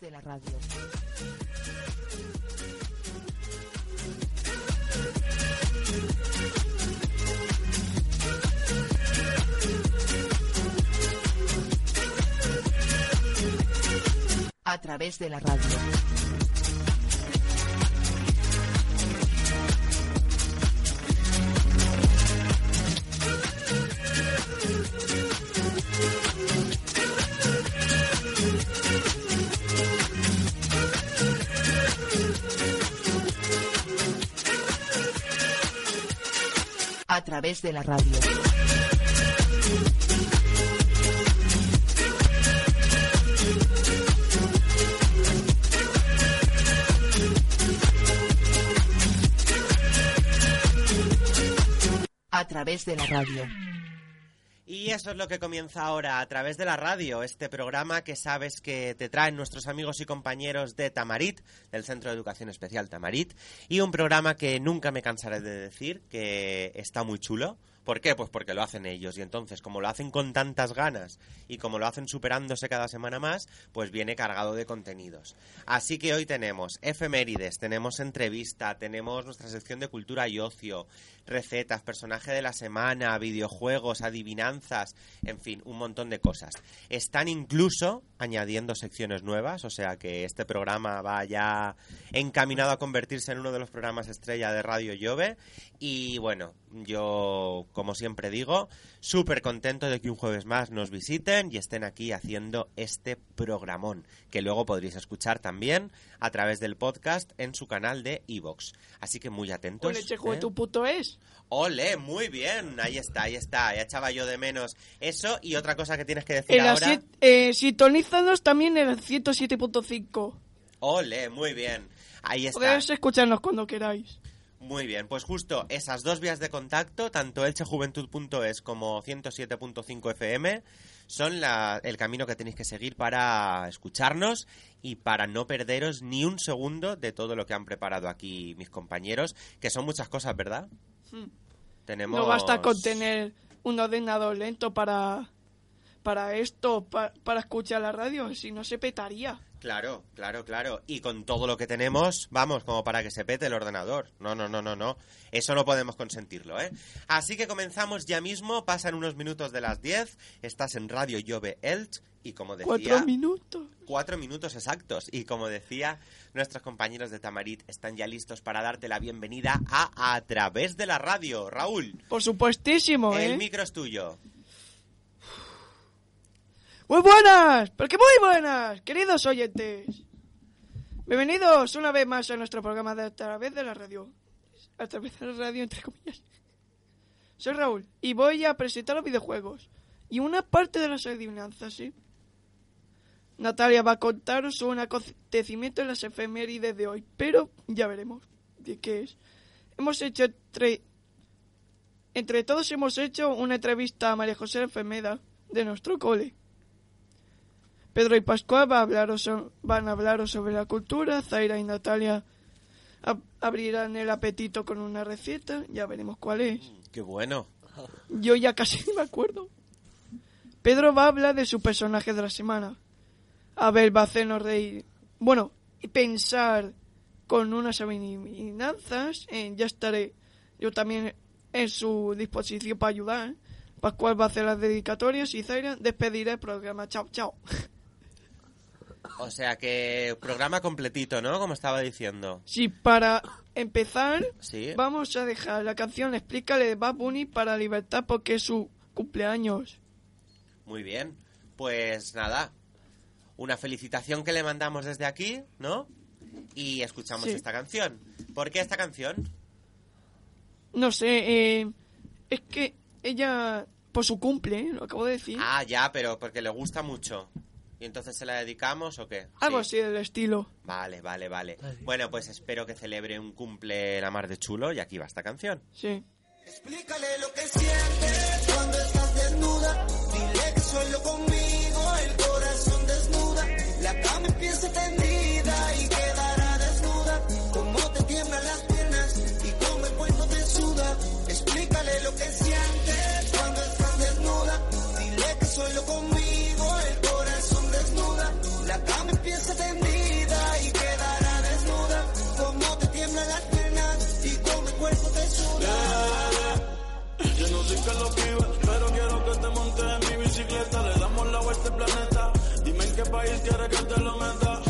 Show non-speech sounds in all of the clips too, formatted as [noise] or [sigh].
De la radio. A través de la radio. A través de la radio. A través de la radio. Y eso es lo que comienza ahora a través de la radio, este programa que sabes que te traen nuestros amigos y compañeros de Tamarit, del Centro de Educación Especial Tamarit, y un programa que nunca me cansaré de decir que está muy chulo. ¿Por qué? Pues porque lo hacen ellos y entonces como lo hacen con tantas ganas y como lo hacen superándose cada semana más, pues viene cargado de contenidos. Así que hoy tenemos efemérides, tenemos entrevista, tenemos nuestra sección de cultura y ocio, recetas, personaje de la semana, videojuegos, adivinanzas, en fin, un montón de cosas. Están incluso añadiendo secciones nuevas, o sea que este programa va ya encaminado a convertirse en uno de los programas estrella de Radio Llove. Y bueno, yo, como siempre digo, súper contento de que un jueves más nos visiten y estén aquí haciendo este programón, que luego podréis escuchar también a través del podcast en su canal de Evox. Así que muy atentos. Ole, chejo, ¿eh? tu puto es. Ole, muy bien, ahí está, ahí está, ya echaba yo de menos eso y otra cosa que tienes que decir ahora. siete- eh, también en el 107.5. Ole, muy bien, ahí está. Podéis escucharnos cuando queráis. Muy bien, pues justo esas dos vías de contacto, tanto elchejuventud.es como 107.5 FM, son la- el camino que tenéis que seguir para escucharnos y para no perderos ni un segundo de todo lo que han preparado aquí mis compañeros, que son muchas cosas, ¿verdad? Hmm. Tenemos... No basta con tener un ordenador lento para para esto, pa- para escuchar la radio, si no se petaría. Claro, claro, claro. Y con todo lo que tenemos, vamos, como para que se pete el ordenador. No, no, no, no, no. Eso no podemos consentirlo, ¿eh? Así que comenzamos ya mismo. Pasan unos minutos de las 10. Estás en Radio Llove Elch. Y como decía... Cuatro minutos. Cuatro minutos exactos. Y como decía, nuestros compañeros de Tamarit están ya listos para darte la bienvenida a A Través de la Radio. Raúl, Por supuestísimo, el ¿eh? micro es tuyo. Muy buenas, porque muy buenas, queridos oyentes. Bienvenidos una vez más a nuestro programa de A través de la radio. A través de la radio, entre comillas. Soy Raúl y voy a presentar los videojuegos y una parte de las adivinanzas, ¿sí? Natalia va a contaros un acontecimiento en las efemérides de hoy, pero ya veremos de qué es. Hemos hecho entre, entre todos hemos hecho una entrevista a María José Enfermeda de nuestro cole. Pedro y Pascual va a hablaros van a hablaros sobre la cultura, Zaira y Natalia ab- abrirán el apetito con una receta, ya veremos cuál es. Qué bueno. Yo ya casi ni me acuerdo. Pedro va a hablar de su personaje de la semana. Abel va a hacernos reír. Bueno, y pensar con unas adivinanzas. eh, ya estaré yo también en su disposición para ayudar. Pascual va a hacer las dedicatorias y Zaira despedirá el programa. Chao, chao. [laughs] O sea que programa completito, ¿no? Como estaba diciendo. Sí, para empezar, Sí. vamos a dejar la canción Explícale de Bad Bunny para Libertad porque es su cumpleaños. Muy bien. Pues nada. Una felicitación que le mandamos desde aquí, ¿no? Y escuchamos Sí. esta canción. ¿Por qué esta canción? No sé, eh, es que ella por su cumple, ¿eh? lo acabo de decir. Ah, ya, pero porque le gusta mucho. ¿Y entonces se la dedicamos o qué? Algo Sí. así del estilo. Vale, vale, vale. Bueno, pues espero que celebre un cumple la mar de chulo y aquí va esta canción. Sí. Explícale lo que sientes cuando estás desnuda. Dile que solo conmigo el corazón desnuda. La cama empieza tendida Pero quiero que te montes en mi bicicleta. Le damos la vuelta al planeta. Dime en qué país quieres que te lo meta.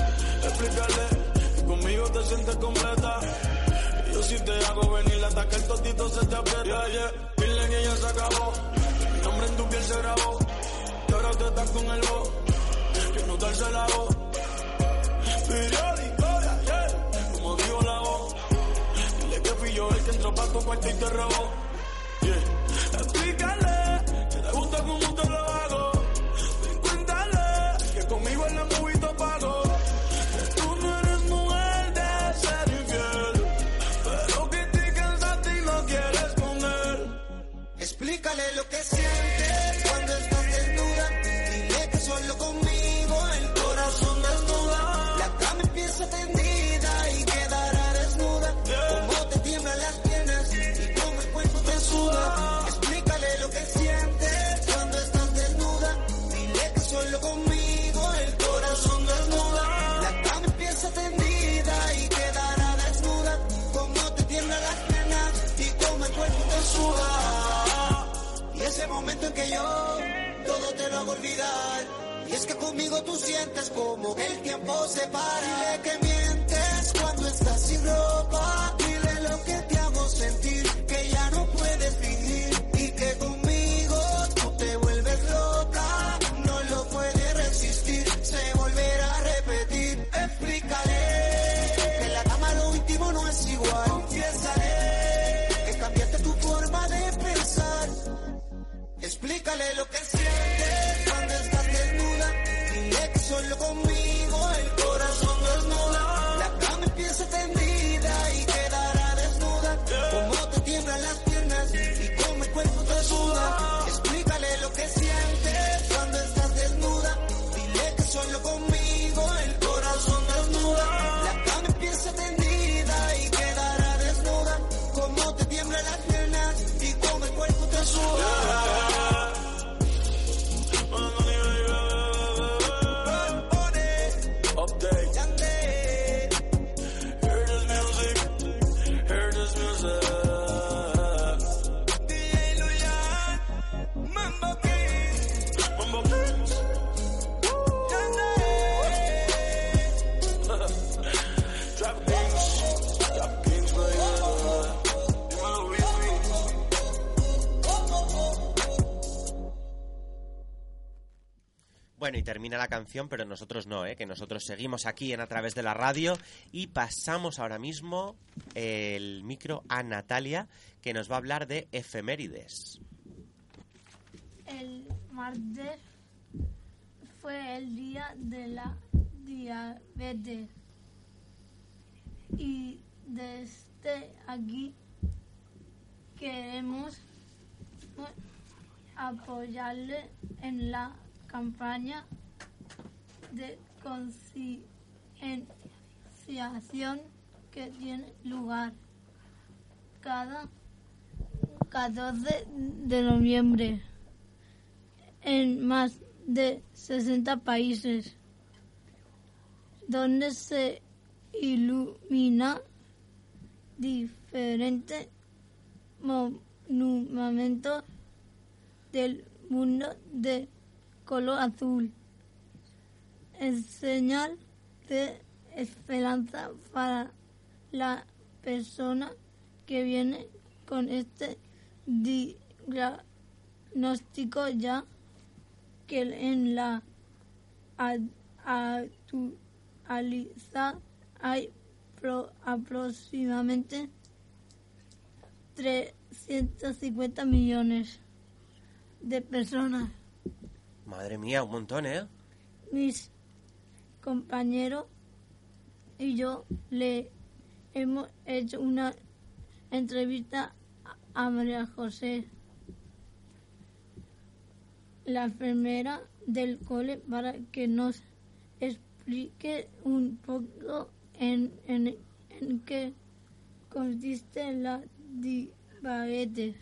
Explícale que conmigo te sientes completa. Yo si te hago venir hasta que el totito se te aprieta. Yeah, yeah. Dile que ya se acabó. Mi nombre en tu piel se grabó. Y ahora te estás con el bo. Que no darse la voz. Periódico, yeah. Como digo la voz. Dile que fui yo el que entró pa' tu cuarto y te robó. Yeah. Explícale que todo te lo hago olvidar. Y es que conmigo tú sientes como el tiempo se para. Dile que mientes cuando estás sin ropa. Dile lo que te hago sentir, que ya no Explícale lo que sientes Bueno, y termina la canción, pero nosotros no, ¿eh? que nosotros seguimos aquí en A través de la radio y pasamos ahora mismo el micro a Natalia, que nos va a hablar de efemérides. El martes fue el día de la diabetes. Y desde aquí queremos apoyarle en la campaña de concienciación que tiene lugar cada 14 de noviembre en más de 60 países, donde se ilumina diferentes monumentos del mundo de color azul, en señal de esperanza para la persona que viene con este diagnóstico ya que en la ad- actualidad hay pro- aproximadamente 350 millones de personas. Madre mía, un montón, ¿eh? Mis compañeros y yo le hemos hecho una entrevista a María José, la enfermera del cole, para que nos explique un poco en, en, en qué consiste la diabetes.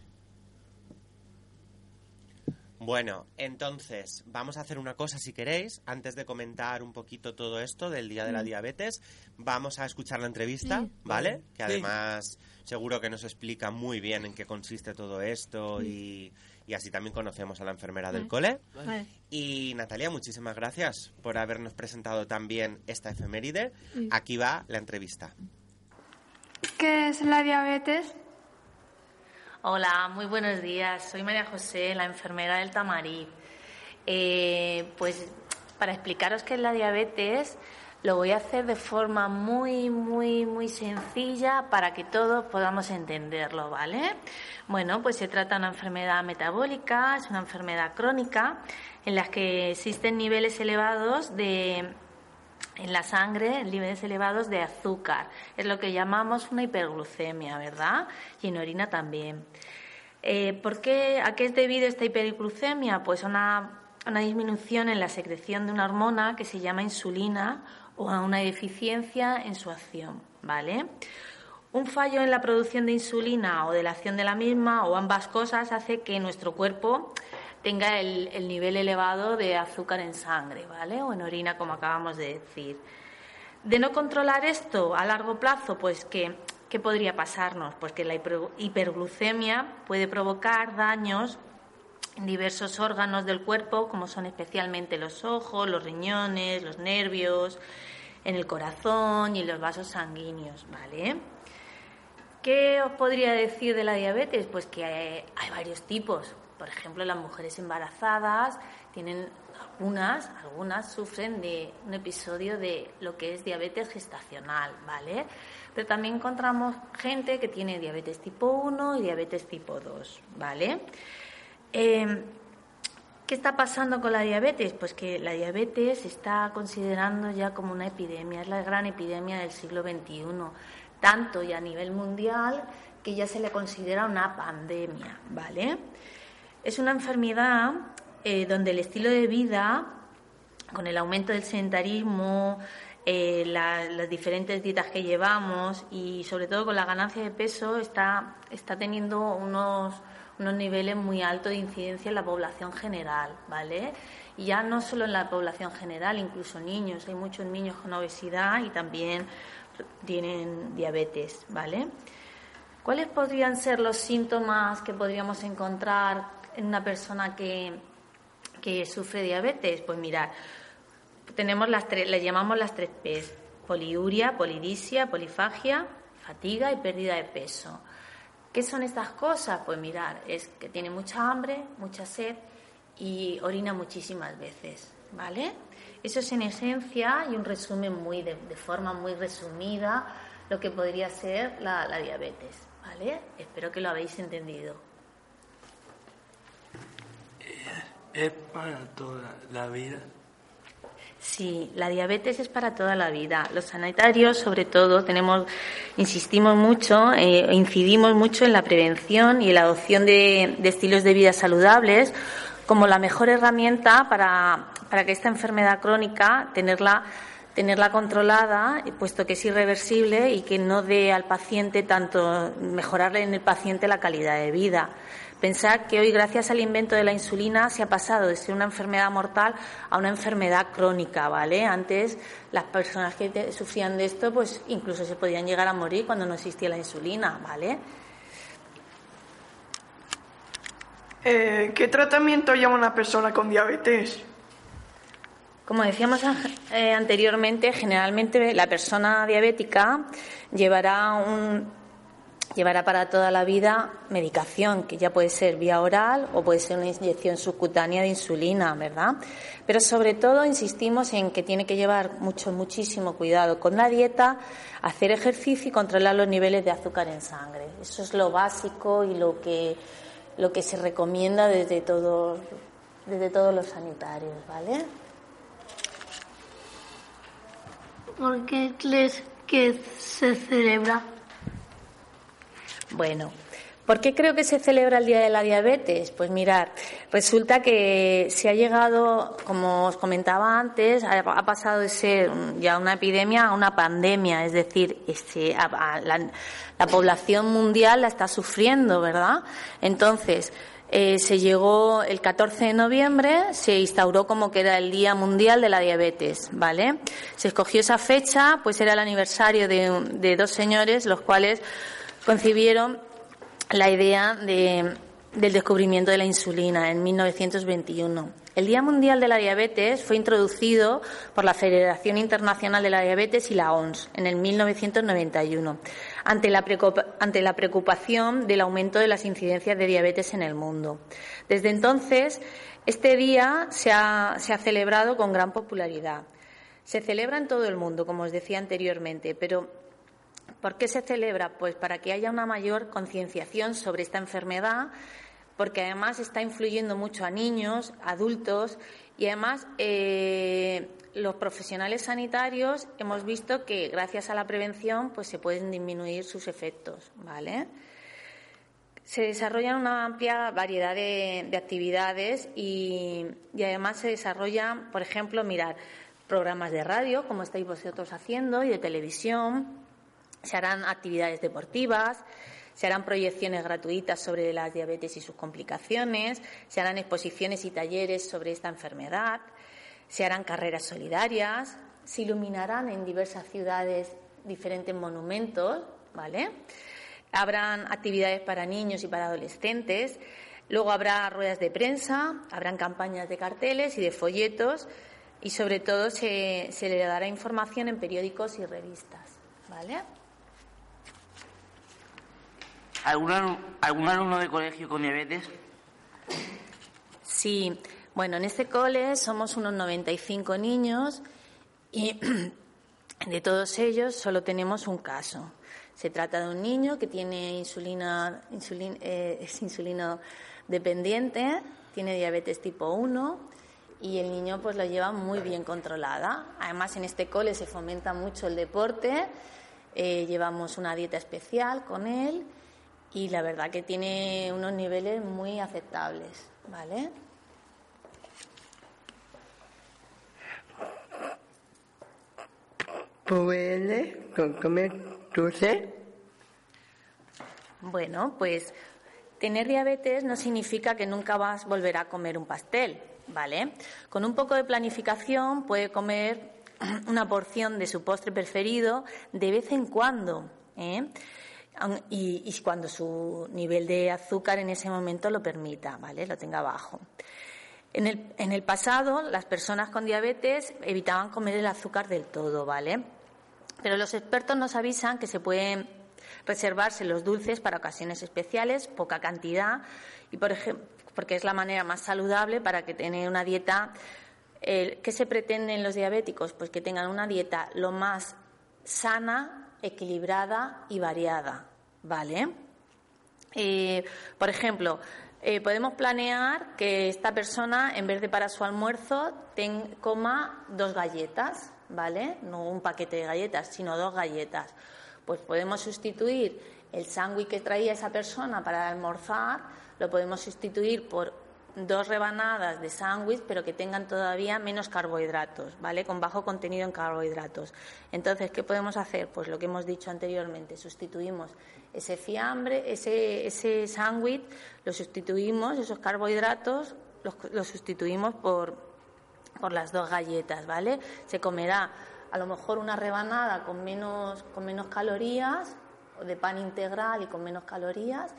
Bueno, entonces, vamos a hacer una cosa si queréis, antes de comentar un poquito todo esto del Día de la Diabetes, vamos a escuchar la entrevista, Sí. ¿vale? Que Sí. además seguro que nos explica muy bien en qué consiste todo esto y, y así también conocemos a la enfermera del Vale. cole. Vale. Y Natalia, muchísimas gracias por habernos presentado también esta efeméride. Sí. Aquí va la entrevista. ¿Qué es la diabetes? Hola, muy buenos días. Soy María José, la enfermera del Tamarí. Eh, pues para explicaros qué es la diabetes, lo voy a hacer de forma muy, muy, muy sencilla para que todos podamos entenderlo, ¿vale? Bueno, pues se trata de una enfermedad metabólica, es una enfermedad crónica en la que existen niveles elevados de en la sangre niveles elevados de azúcar. Es lo que llamamos una hiperglucemia, ¿verdad? Y en orina también. Eh, ¿por qué, ¿A qué es debido esta hiperglucemia? Pues a una, una disminución en la secreción de una hormona que se llama insulina o a una deficiencia en su acción, ¿vale? Un fallo en la producción de insulina o de la acción de la misma o ambas cosas hace que nuestro cuerpo tenga el, el nivel elevado de azúcar en sangre, ¿vale? O en orina, como acabamos de decir. De no controlar esto a largo plazo, pues ¿qué podría pasarnos? Pues que la hiper- hiperglucemia puede provocar daños en diversos órganos del cuerpo, como son especialmente los ojos, los riñones, los nervios, en el corazón y en los vasos sanguíneos, ¿vale? ¿Qué os podría decir de la diabetes? Pues que hay varios tipos. Por ejemplo, las mujeres embarazadas tienen algunas, algunas sufren de un episodio de lo que es diabetes gestacional, ¿vale? Pero también encontramos gente que tiene diabetes tipo 1 y diabetes tipo 2, ¿vale? Eh, ¿Qué está pasando con la diabetes? Pues que la diabetes se está considerando ya como una epidemia, es la gran epidemia del siglo XXI, tanto y a nivel mundial que ya se le considera una pandemia, ¿vale? Es una enfermedad eh, donde el estilo de vida, con el aumento del sedentarismo, eh, la- las diferentes dietas que llevamos y sobre todo con la ganancia de peso está, está teniendo unos, unos niveles muy altos de incidencia en la población general, ¿vale? Y ya no solo en la población general, incluso niños. Hay muchos niños con obesidad y también tienen diabetes, ¿vale? ¿Cuáles podrían ser los síntomas que podríamos encontrar en una persona que, que sufre diabetes? Pues mirar, tenemos las tres, le llamamos las tres P's, poliuria, polidisia, polifagia, fatiga y pérdida de peso. ¿Qué son estas cosas? Pues mirar, es que tiene mucha hambre, mucha sed y orina muchísimas veces, ¿vale? Eso es en esencia y un resumen muy de, forma muy resumida lo que podría ser la, la diabetes, ¿vale? Espero que lo habéis entendido. Es para toda la vida. Sí, la diabetes es para toda la vida. Los sanitarios, sobre todo, tenemos, insistimos mucho, eh, incidimos mucho en la prevención y en la adopción de, de estilos de vida saludables como la mejor herramienta para, para que esta enfermedad crónica tenerla tenerla controlada, puesto que es irreversible y que no dé al paciente tanto mejorarle en el paciente la calidad de vida. Pensar que hoy, gracias al invento de la insulina, se ha pasado de ser una enfermedad mortal a una enfermedad crónica, ¿vale? Antes, las personas que sufrían de esto, pues incluso se podían llegar a morir cuando no existía la insulina, ¿vale? Eh, ¿Qué tratamiento lleva una persona con diabetes? Como decíamos eh, anteriormente, generalmente la persona diabética llevará un llevará para toda la vida medicación, que ya puede ser vía oral o puede ser una inyección subcutánea de insulina, ¿verdad? Pero sobre todo insistimos en que tiene que llevar mucho, muchísimo cuidado con la dieta, hacer ejercicio y controlar los niveles de azúcar en sangre. Eso es lo básico y lo que lo que se recomienda desde todos, desde todos los sanitarios, ¿vale? ¿Por qué crees que se celebra? Bueno, ¿por qué creo que se celebra el Día de la Diabetes? Pues mirar, resulta que se ha llegado, como os comentaba antes, ha, pasado de ser ya una epidemia a una pandemia, es decir, este, la población mundial la está sufriendo, ¿verdad? Entonces, eh, se llegó el 14 de noviembre, se instauró como que era el Día Mundial de la Diabetes, ¿vale? Se escogió esa fecha, pues era el aniversario de, de dos señores, los cuales concibieron la idea de- del descubrimiento de la insulina en 1921. El Día Mundial de la Diabetes fue introducido por la Federación Internacional de la Diabetes y la OMS en el 1991, ante la, ante la preocupación del aumento de las incidencias de diabetes en el mundo. Desde entonces, este día se ha, se ha celebrado con gran popularidad. Se celebra en todo el mundo, como os decía anteriormente, pero ¿Por qué se celebra? Pues para que haya una mayor concienciación sobre esta enfermedad, porque además está influyendo mucho a niños, adultos y además eh, los profesionales sanitarios hemos visto que gracias a la prevención pues se pueden disminuir sus efectos, ¿vale? Se desarrollan una amplia variedad de, de actividades y, y además se desarrollan, por ejemplo, mirar programas de radio, como estáis vosotros haciendo, y de televisión, se harán actividades deportivas, se harán proyecciones gratuitas sobre la diabetes y sus complicaciones, se harán exposiciones y talleres sobre esta enfermedad, se harán carreras solidarias, se iluminarán en diversas ciudades diferentes monumentos, ¿vale? Habrán actividades para niños y para adolescentes, luego habrá ruedas de prensa, habrán campañas de carteles y de folletos y sobre todo se, se le dará información en periódicos y revistas, ¿vale? ¿Algún, algún alumno de colegio con diabetes? Sí, bueno, en este cole somos unos 95 niños y [clears throat] de todos ellos solo tenemos un caso. Se trata de un niño que tiene insulina, insulin- eh, es insulino dependiente, tiene diabetes tipo 1 y el niño pues lo lleva muy bien controlada. Además en este cole se fomenta mucho el deporte, eh, llevamos una dieta especial con él y la verdad que tiene unos niveles muy aceptables, ¿vale? ¿Puede con- comer dulce? Bueno, pues tener diabetes no significa que nunca vas a volver a comer un pastel, ¿vale? Con un poco de planificación puede comer [clears throat] una porción de su postre preferido de vez en cuando, ¿eh? Y, y cuando su nivel de azúcar en ese momento lo permita, ¿vale? Lo tenga bajo. En el, en el pasado, las personas con diabetes evitaban comer el azúcar del todo, ¿vale? Pero los expertos nos avisan que se pueden reservarse los dulces para ocasiones especiales, poca cantidad, y por ejemplo, porque es la manera más saludable para que tengan una dieta. eh, ¿Qué se pretende en los diabéticos? Pues que tengan una dieta lo más sana, equilibrada y variada, ¿vale? Eh, por ejemplo, eh, podemos planear que esta persona, en vez de para su almuerzo, ten- coma dos galletas, ¿vale? No un paquete de galletas, sino dos galletas. Pues podemos sustituir el sándwich que traía esa persona para almorzar, lo podemos sustituir por dos rebanadas de sándwich, pero que tengan todavía menos carbohidratos, ¿vale? Con bajo contenido en carbohidratos. Entonces, ¿qué podemos hacer? Pues lo que hemos dicho anteriormente, sustituimos ese fiambre, ese, sándwich, lo sustituimos, esos carbohidratos, los, los sustituimos por, por las dos galletas, ¿vale? Se comerá a lo mejor una rebanada con menos, con menos calorías, o de pan integral y con menos calorías,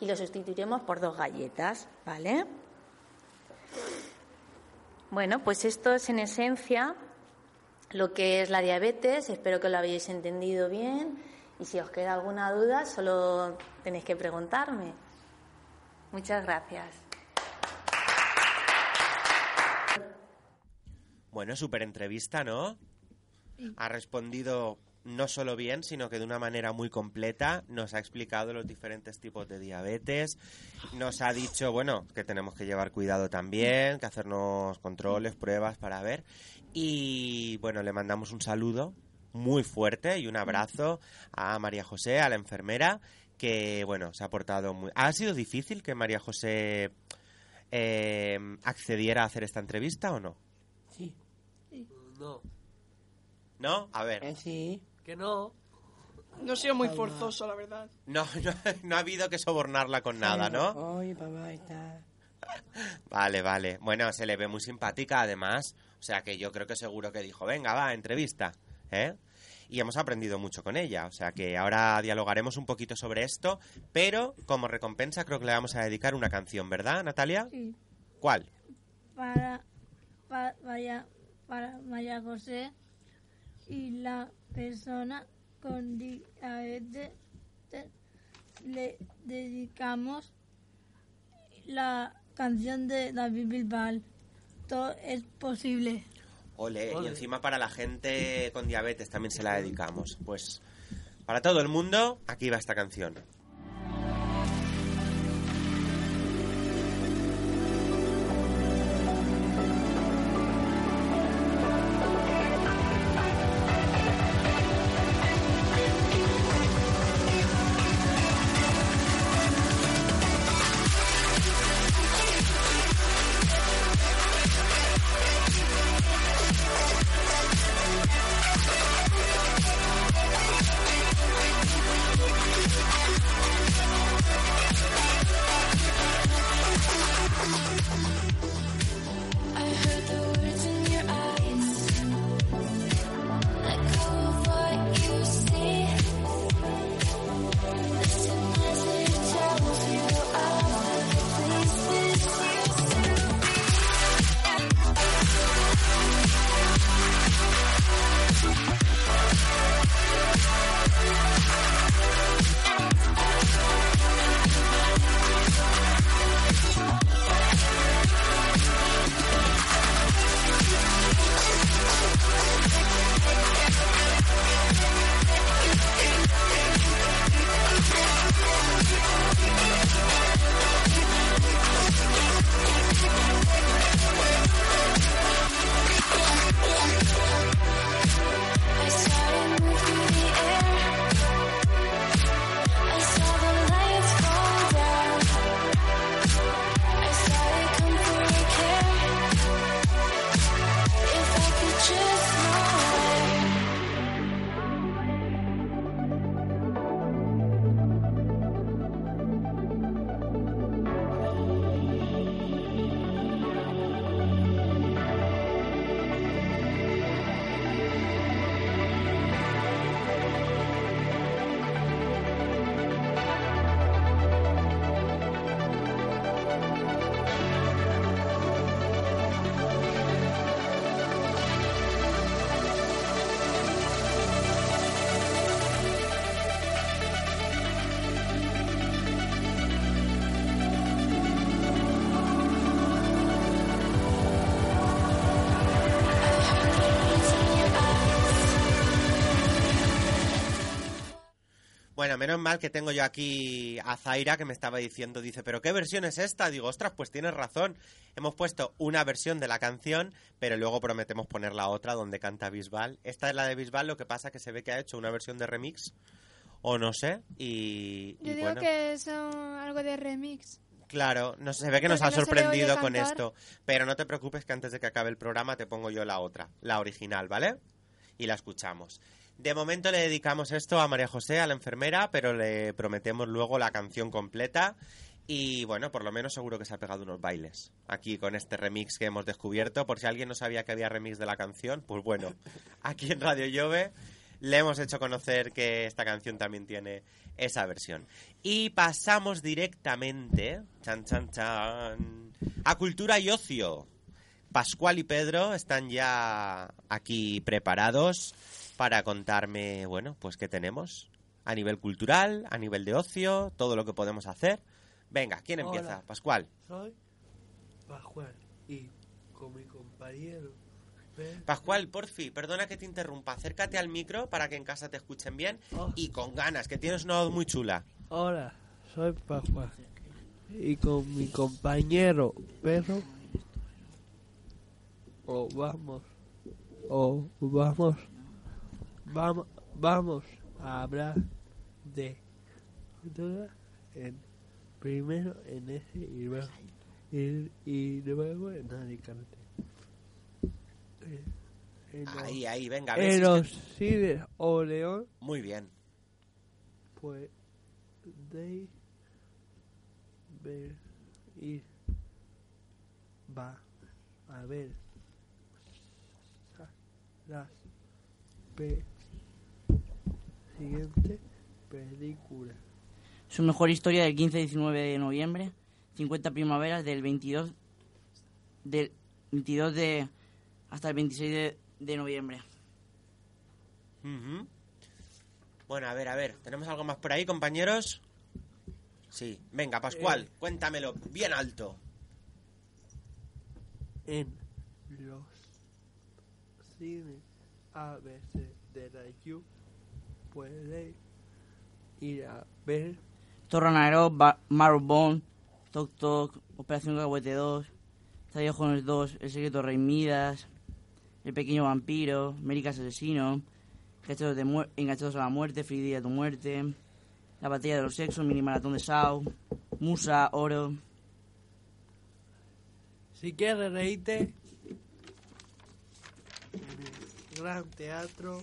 y lo sustituiremos por dos galletas, ¿vale? Bueno, pues esto es en esencia lo que es la diabetes. Espero que lo hayáis entendido bien y si os queda alguna duda solo tenéis que preguntarme. Muchas gracias. Bueno, súper entrevista, ¿no? Ha respondido no solo bien, sino que de una manera muy completa nos ha explicado los diferentes tipos de diabetes, nos ha dicho, bueno, que tenemos que llevar cuidado también, que hacernos controles, pruebas para ver. Y bueno, le mandamos un saludo muy fuerte y un abrazo a María José, a la enfermera, que bueno, se ha portado muy... ¿Ha sido difícil que María José eh, accediera a hacer esta entrevista o no? Sí. No. ¿No? A ver. Eh, sí. Que no. No ha sido muy forzoso, la verdad. No, [laughs] no, no ha habido que sobornarla con nada, ¿no? Oye, papá, está. Vale, vale. Bueno, se le ve muy simpática además. O sea que yo creo que seguro que dijo, venga, va, entrevista. ¿Eh? Y hemos aprendido mucho con ella. O sea que ahora dialogaremos un poquito sobre esto. Pero como recompensa creo que le vamos a dedicar una canción, ¿verdad, Natalia? Sí. ¿Cuál? Para, pa- vaya- para María José y la persona con diabetes te- le dedicamos la canción de David Bilbao. Todo es posible. Ole, y encima para la gente con diabetes también se la dedicamos. Pues para todo el mundo, aquí va esta canción. Bueno, menos mal que tengo yo aquí a Zaira que me estaba diciendo, dice, pero ¿qué versión es esta? Digo, ostras, pues tienes razón. Hemos puesto una versión de la canción, pero luego prometemos poner la otra donde canta Bisbal. Esta es la de Bisbal, lo que pasa que se ve que ha hecho una versión de remix, o no sé, y, y Yo digo bueno. que son algo de remix. Claro, no, se ve que nos ha no sorprendido con esto. Pero no te preocupes que antes de que acabe el programa te pongo yo la otra, la original, ¿vale? Y la escuchamos. De momento le dedicamos esto a María José, a la enfermera, pero le prometemos luego la canción completa. Y bueno, por lo menos seguro que se ha pegado unos bailes aquí con este remix que hemos descubierto. Por si alguien no sabía que había remix de la canción, pues bueno, [laughs] aquí en Radio Llove le hemos hecho conocer que esta canción también tiene esa versión. Y pasamos directamente, chan chan chan, a cultura y ocio. Pascual y Pedro están ya aquí preparados para contarme, bueno, pues qué tenemos a nivel cultural, a nivel de ocio, todo lo que podemos hacer. Venga, ¿quién Hola. empieza? Pascual. Soy Pascual y con mi compañero Pascual, porfi, perdona que te interrumpa. Acércate al micro para que en casa te escuchen bien y con ganas, que tienes una voz muy chula. Hola, soy Pascual. Y con mi compañero perro. O vamos. O vamos. Vamos, vamos a hablar de. cultura En, primero en ese y luego, y, y luego en Alicante. Eh, en los- Ahí, ahí, venga, a ver En si los cines o León, Muy bien. pues de ver ir va a ver las pe- siguiente película Su mejor historia del 15 y 19 de noviembre. 50 primaveras del 22 del 22 de hasta el 26 de, de noviembre. Ujú. Bueno, a ver, a ver. ¿Tenemos algo más por ahí, compañeros? Sí. Venga, Pascual, Eh. cuéntamelo bien alto. en los cines ABC de la U puede ir a ver Torranero, Marrowbone, Tok Tok, Operación Cacahuete 2, Estadio Jones 2, El secreto Rey Midas, El pequeño vampiro, Américas asesino, de Enganchados a la muerte, día de tu muerte, La batalla de los sexos, Mini maratón de Sao, Musa, Oro. Si quieres reírte Gran Teatro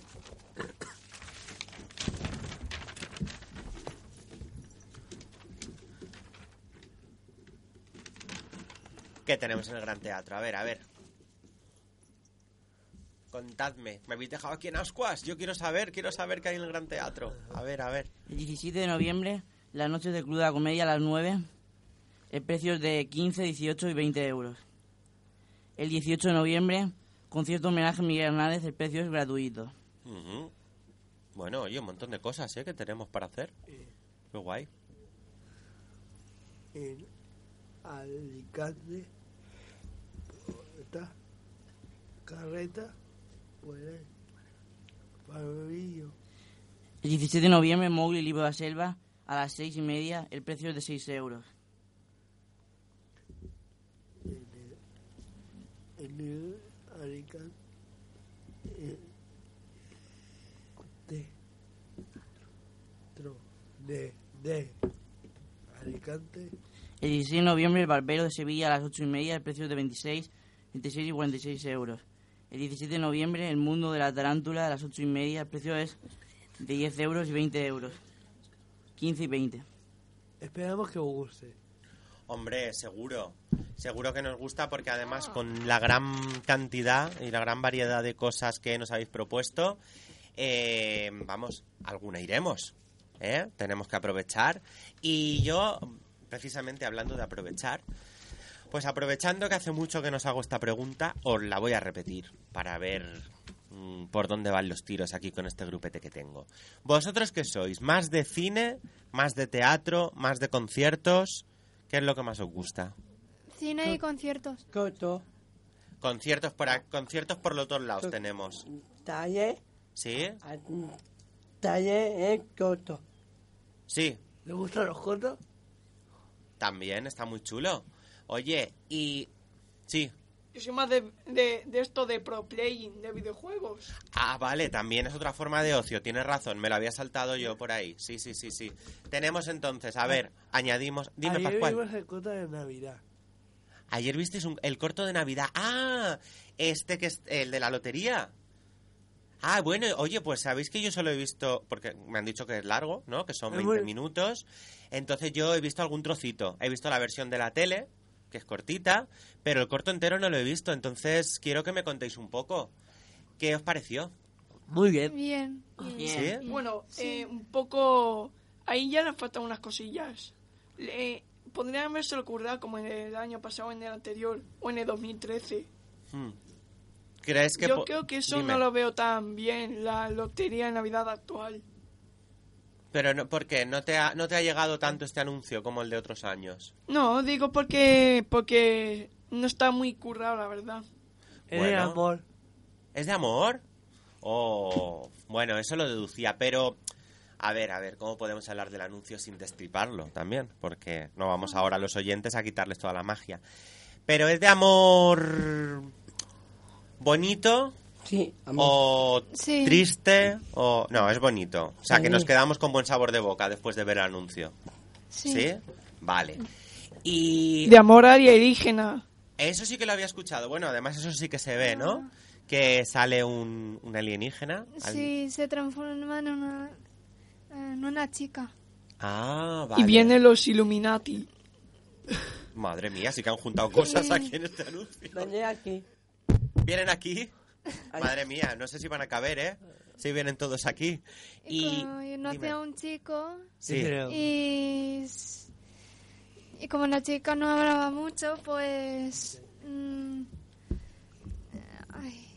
¿Qué tenemos en el Gran Teatro? A ver, a ver. Contadme. ¿Me habéis dejado aquí en Ascuas? Yo quiero saber, quiero saber qué hay en el Gran Teatro. A ver, a ver. El 17 de noviembre, las noches de la Comedia a las 9. El precio es de 15, 18 y 20 euros. El 18 de noviembre, concierto homenaje a Miguel Hernández, el precio es gratuito. Bueno, oye, un montón de cosas, ¿eh? Que tenemos para hacer. Qué guay. en Alicante esta carreta puede Pavillo El 17 de noviembre, Mowgli Libro de la Selva a las 6 y media, el precio es de 6 euros. en el eh, de de de Alicante El 16 de noviembre, el Barbero de Sevilla a las 8 y media, el precio es de 26, 26 y 46 euros. El 17 de noviembre, El Mundo de la Tarántula a las 8 y media, el precio es de 10 euros y 20 euros. 15 y 20. esperamos que os guste Hombre, seguro. Seguro que nos gusta porque además con la gran cantidad y la gran variedad de cosas que nos habéis propuesto, eh, vamos, alguna iremos. ¿eh? Tenemos que aprovechar. Y yo, precisamente hablando de aprovechar, pues aprovechando que hace mucho que nos hago esta pregunta, os la voy a repetir para ver mm, por dónde van los tiros aquí con este grupete que tengo. ¿Vosotros qué sois? ¿Más de cine? ¿Más de teatro? ¿Más de conciertos? ¿Qué es lo que más os gusta? Cine y conciertos. Coto, Conciertos por, a- conciertos por los dos lados tenemos. talle, ¿Sí? talle es coto. Sí, ¿le gustan los cotos? también está muy chulo. Oye, y... Sí. Yo soy más de, de, de esto de pro playing, de videojuegos. Ah, vale, también es otra forma de ocio, tienes razón, me lo había saltado yo por ahí. Sí, sí, sí, sí. Tenemos entonces, a ver, añadimos... Dime, Ayer Pascual. vimos el coto de Navidad Ayer visteis un- el corto de Navidad. Ah, este que es el de la lotería. Ah, bueno, oye, pues sabéis que yo solo he visto, porque me han dicho que es largo, ¿no? Que son Es 20 muy- minutos. Entonces yo he visto algún trocito. He visto la versión de la tele, que es cortita, pero el corto entero no lo he visto. Entonces quiero que me contéis un poco. ¿Qué os pareció? Muy bien. Bien. ¿Sí? Bueno, eh, un poco... Ahí ya le faltan unas cosillas. Le, podrían haberse ocurrido como en el año pasado, en el anterior, o en el 2013. Hmm. ¿Crees que Yo creo que eso Dime. no lo veo tan bien, la lotería de Navidad actual. Pero no, ¿por qué? ¿No te, ha, ¿No te ha llegado tanto este anuncio como el de otros años? No, digo porque porque no está muy currado, la verdad. Es de amor. ¿Es de amor? Oh, bueno, eso lo deducía, pero... A ver, a ver, ¿cómo podemos hablar del anuncio sin destriparlo también? Porque no vamos ahora los oyentes a quitarles toda la magia. Pero es de amor bonito Sí, o Sí. triste o... No, es bonito. O sea, que nos quedamos con buen sabor de boca después de ver el anuncio. Sí. ¿Sí? Vale. Y... De amor alienígena. Eso sí que lo había escuchado. Bueno, además eso sí que se ve, ¿no? Que sale un, un alienígena. Al- Sí, se transforma en una, en una chica. Ah, vale. Y vienen los Illuminati. Madre mía, sí que han juntado cosas aquí en este anuncio. Vení aquí. ¿Vienen aquí? Madre mía, no sé si van a caber, ¿eh? Si vienen todos aquí. Y... Y conoce dime. a un chico Sí. y, y como la chica no hablaba mucho, pues... mm, ay,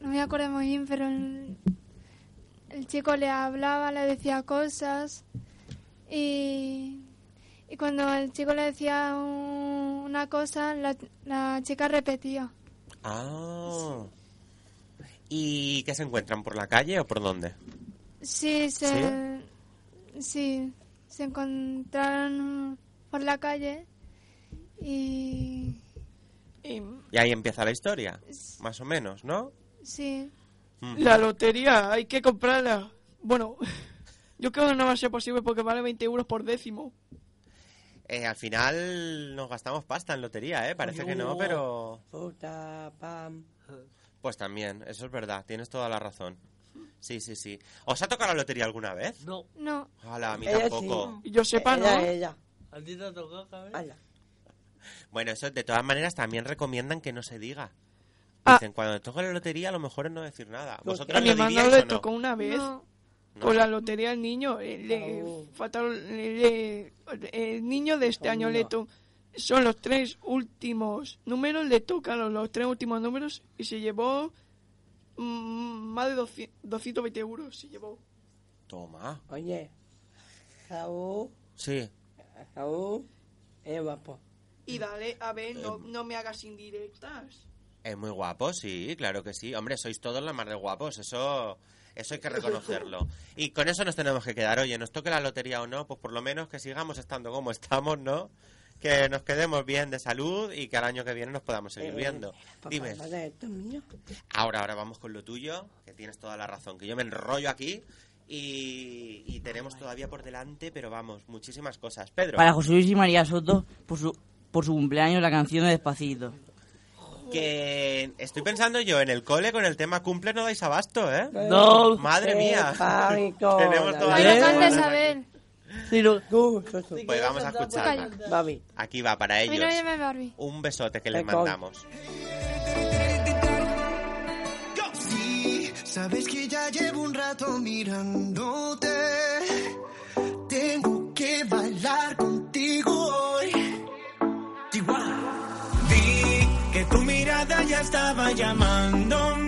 no me acuerdo muy bien, pero el, el chico le hablaba, le decía cosas y, y cuando el chico le decía un- una cosa, la, la chica repetía. Ah. ¿Y qué se encuentran? ¿Por la calle o por dónde? Sí, se, sí, se encontraron por la calle y Y ahí empieza la historia, más o menos, ¿no? sí, Mm. La lotería, hay que comprarla. Bueno, [laughs] yo creo que no va a ser posible porque vale 20 euros por décimo. Eh, al final nos gastamos pasta en lotería, ¿eh? Parece que no, pero... Puta, pam. Pues también, eso es verdad, tienes toda la razón. Sí, sí, sí. ¿Os ha tocado la lotería alguna vez? No. no, Hola, a mí Ella tampoco. Yo sepa, ella, ¿no? ella. ¿A ti te ha tocado? Ala. Bueno, eso de todas maneras también recomiendan que no se diga. Ah. Dicen, cuando te toque la lotería lo mejor es no decir nada. ¿Vosotros A mi lo hermano diríais le o no? tocó una vez no, No. con la lotería al niño. eh, le Oh. le- le- el niño de este año le to- son los tres últimos números, le tocaron los tres últimos números y se llevó mm, más de 200 220 euros. Se llevó. Toma. Oye, Saúl, Sí. Saúl, es guapo. Y dale, a ver, no, Em. no me hagas indirectas. Es muy guapo, sí, claro que sí. Hombre, sois todos los más de guapos, eso, eso hay que reconocerlo. Y con eso nos tenemos que quedar. Oye, nos toque la lotería o no, pues por lo menos que sigamos estando como estamos, ¿no? Que nos quedemos bien de salud y que al año que viene nos podamos seguir Eh, viendo. Papá, Dime, ¿vale esto es mío? ahora, ahora vamos con lo tuyo, que tienes toda la razón, que yo me enrollo aquí y, y tenemos todavía por delante, pero vamos, muchísimas cosas. Pedro, Para José Luis y María Soto, por su, por su cumpleaños, la canción de Despacito. que estoy pensando yo en el cole con el tema cumple no dais abasto, ¿eh? No. Madre mía. Pánico. [laughs] Tenemos todavía [laughs] Sí, no. Pues vamos a escucharla. Babi. Aquí va para ellos. me llame Barbie. Un besote que les mandamos. Sí, sabes que ya llevo un rato mirándote. Tengo que bailar contigo hoy. Vi que tu mirada ya estaba llamándome.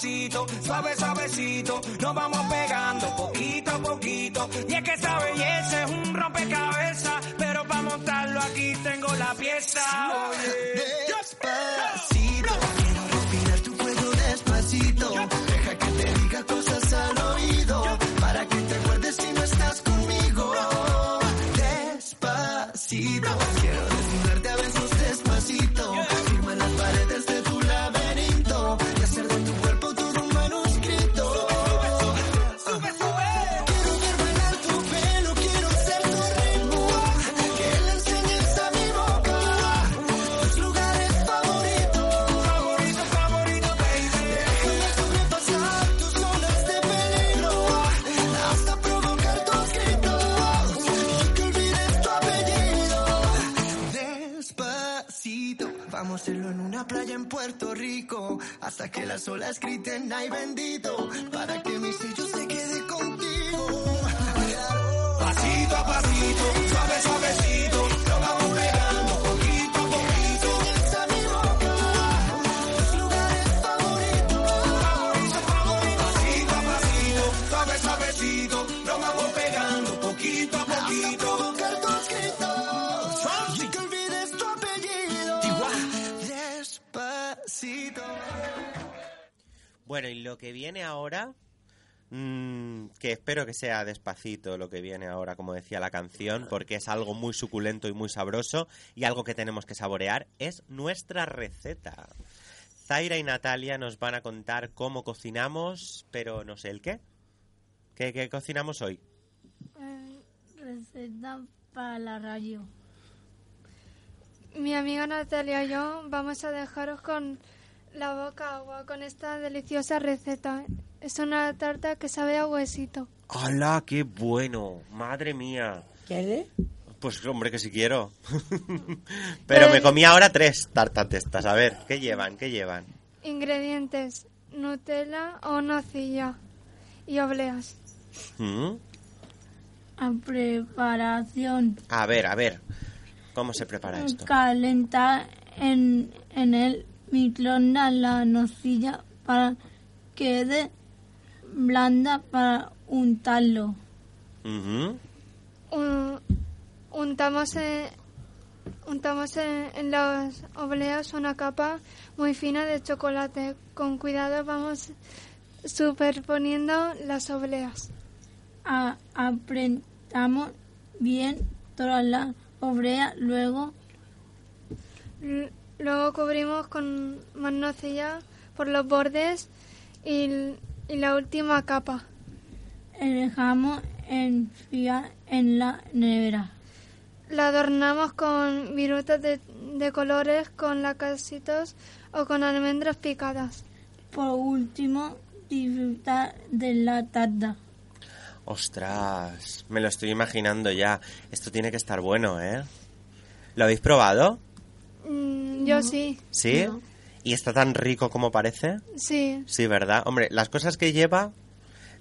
suave suavecito, nos vamos pegando poquito a poquito. Y es que esa belleza es un rompecabezas, pero para montarlo aquí tengo la pieza. Oye. Despacito, Hasta que las olas griten, ay bendito. Para que mi sello se quede contigo. Pasito a pasito, suave suavecito, Bueno, y lo que viene ahora, mm, que espero que sea despacito lo que viene ahora, como decía la canción, porque es algo muy suculento y muy sabroso y algo que tenemos que saborear, es nuestra receta. Zaira y Natalia nos van a contar cómo cocinamos, pero no sé el qué. ¿Qué, cocinamos hoy? Eh, receta para la radio. Mi amiga Natalia y yo vamos a dejaros con la boca agua con esta deliciosa receta. Es una tarta que sabe a huesito. ¡Hala, qué bueno! ¡Madre mía! ¿Quieres? Pues hombre, que si quiero. [laughs] Pero me comí ahora tres tartas de estas. A ver, ¿qué llevan? ¿Qué llevan? Ingredientes: Nutella o nocilla y obleas. ¿Mm? A preparación. A ver, a ver. ¿Cómo se prepara esto? Calentar en, en el microondas la nocilla para que quede blanda para untarlo. Ujú. Un- untamos en, untamos en, en las obleas una capa muy fina de chocolate. Con cuidado vamos superponiendo las obleas. A- apretamos bien toda la obrea, luego L- Luego cubrimos con más nocilla por los bordes y, y la última capa. dejamos enfriar en la nevera. La adornamos con virutas de, de colores, con lacasitos o con almendras picadas. Por último, disfrutar de la tarta. Ostras, me lo estoy imaginando ya. Esto tiene que estar bueno, ¿eh? ¿Lo habéis probado? Mm, yo sí. ¿Sí? ¿Y está tan rico como parece? Sí. Sí, ¿verdad? Hombre, las cosas que lleva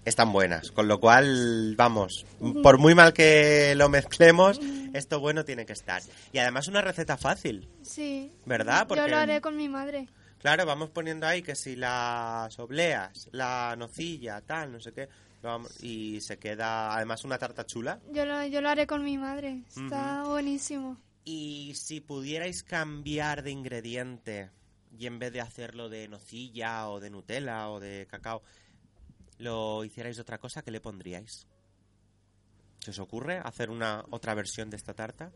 están buenas, con lo cual, vamos, por muy mal que lo mezclemos, esto bueno tiene que estar. Y además una receta fácil, Sí. ¿verdad? Yo lo haré con mi madre. claro, vamos poniendo ahí que si las obleas, la nocilla, tal, no sé qué, y se queda además una tarta chula. Yo lo, yo lo haré con mi madre. Está buenísimo. Y si pudierais cambiar de ingrediente y en vez de hacerlo de nocilla o de Nutella o de cacao, lo hicierais de otra cosa, ¿qué le pondríais? ¿Se os ocurre hacer una otra versión de esta tarta?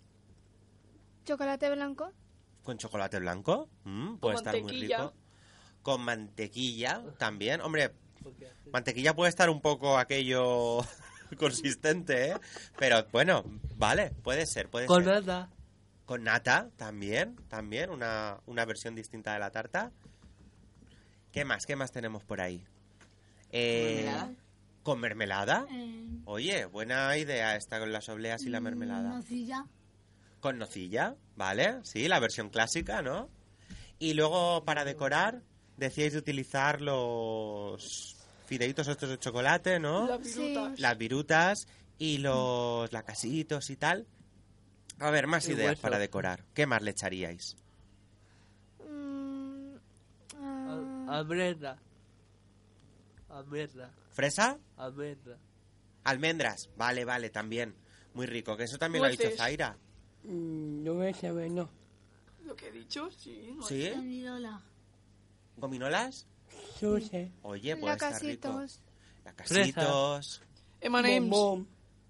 Chocolate blanco. ¿Con chocolate blanco? Mm, puede estar muy mantequilla. rico. Con mantequilla también. Hombre, mantequilla puede estar un poco aquello [laughs] consistente, ¿eh? Pero bueno, vale, puede ser, puede Con ser. Con nata también, también, una, una versión distinta de la tarta. ¿Qué más? ¿Qué más tenemos por ahí? Eh, ¿Mermelada? ¿Con mermelada? Eh, Oye, buena idea esta con las obleas y la mermelada. nocilla. Con nocilla, ¿vale? Sí, la versión clásica, ¿no? Y luego, para decorar, decíais de utilizar los fideitos estos de chocolate, ¿no? Las virutas. Las virutas y los lacasitos y tal. A ver, más ideas hueso. para decorar. ¿Qué más le echaríais? Mm, ah, Almendra. Almendra. ¿Fresa? Almendra. Almendras. Vale, vale, también. Muy rico. Que eso también lo ha dicho. Zaira. Mm, No me sabe, no. Lo que he dicho, sí. no ¿Sí? ¿Gominolas? Suce. Oye, pues está rico. Lacasitos. Lacasitos. M&M's.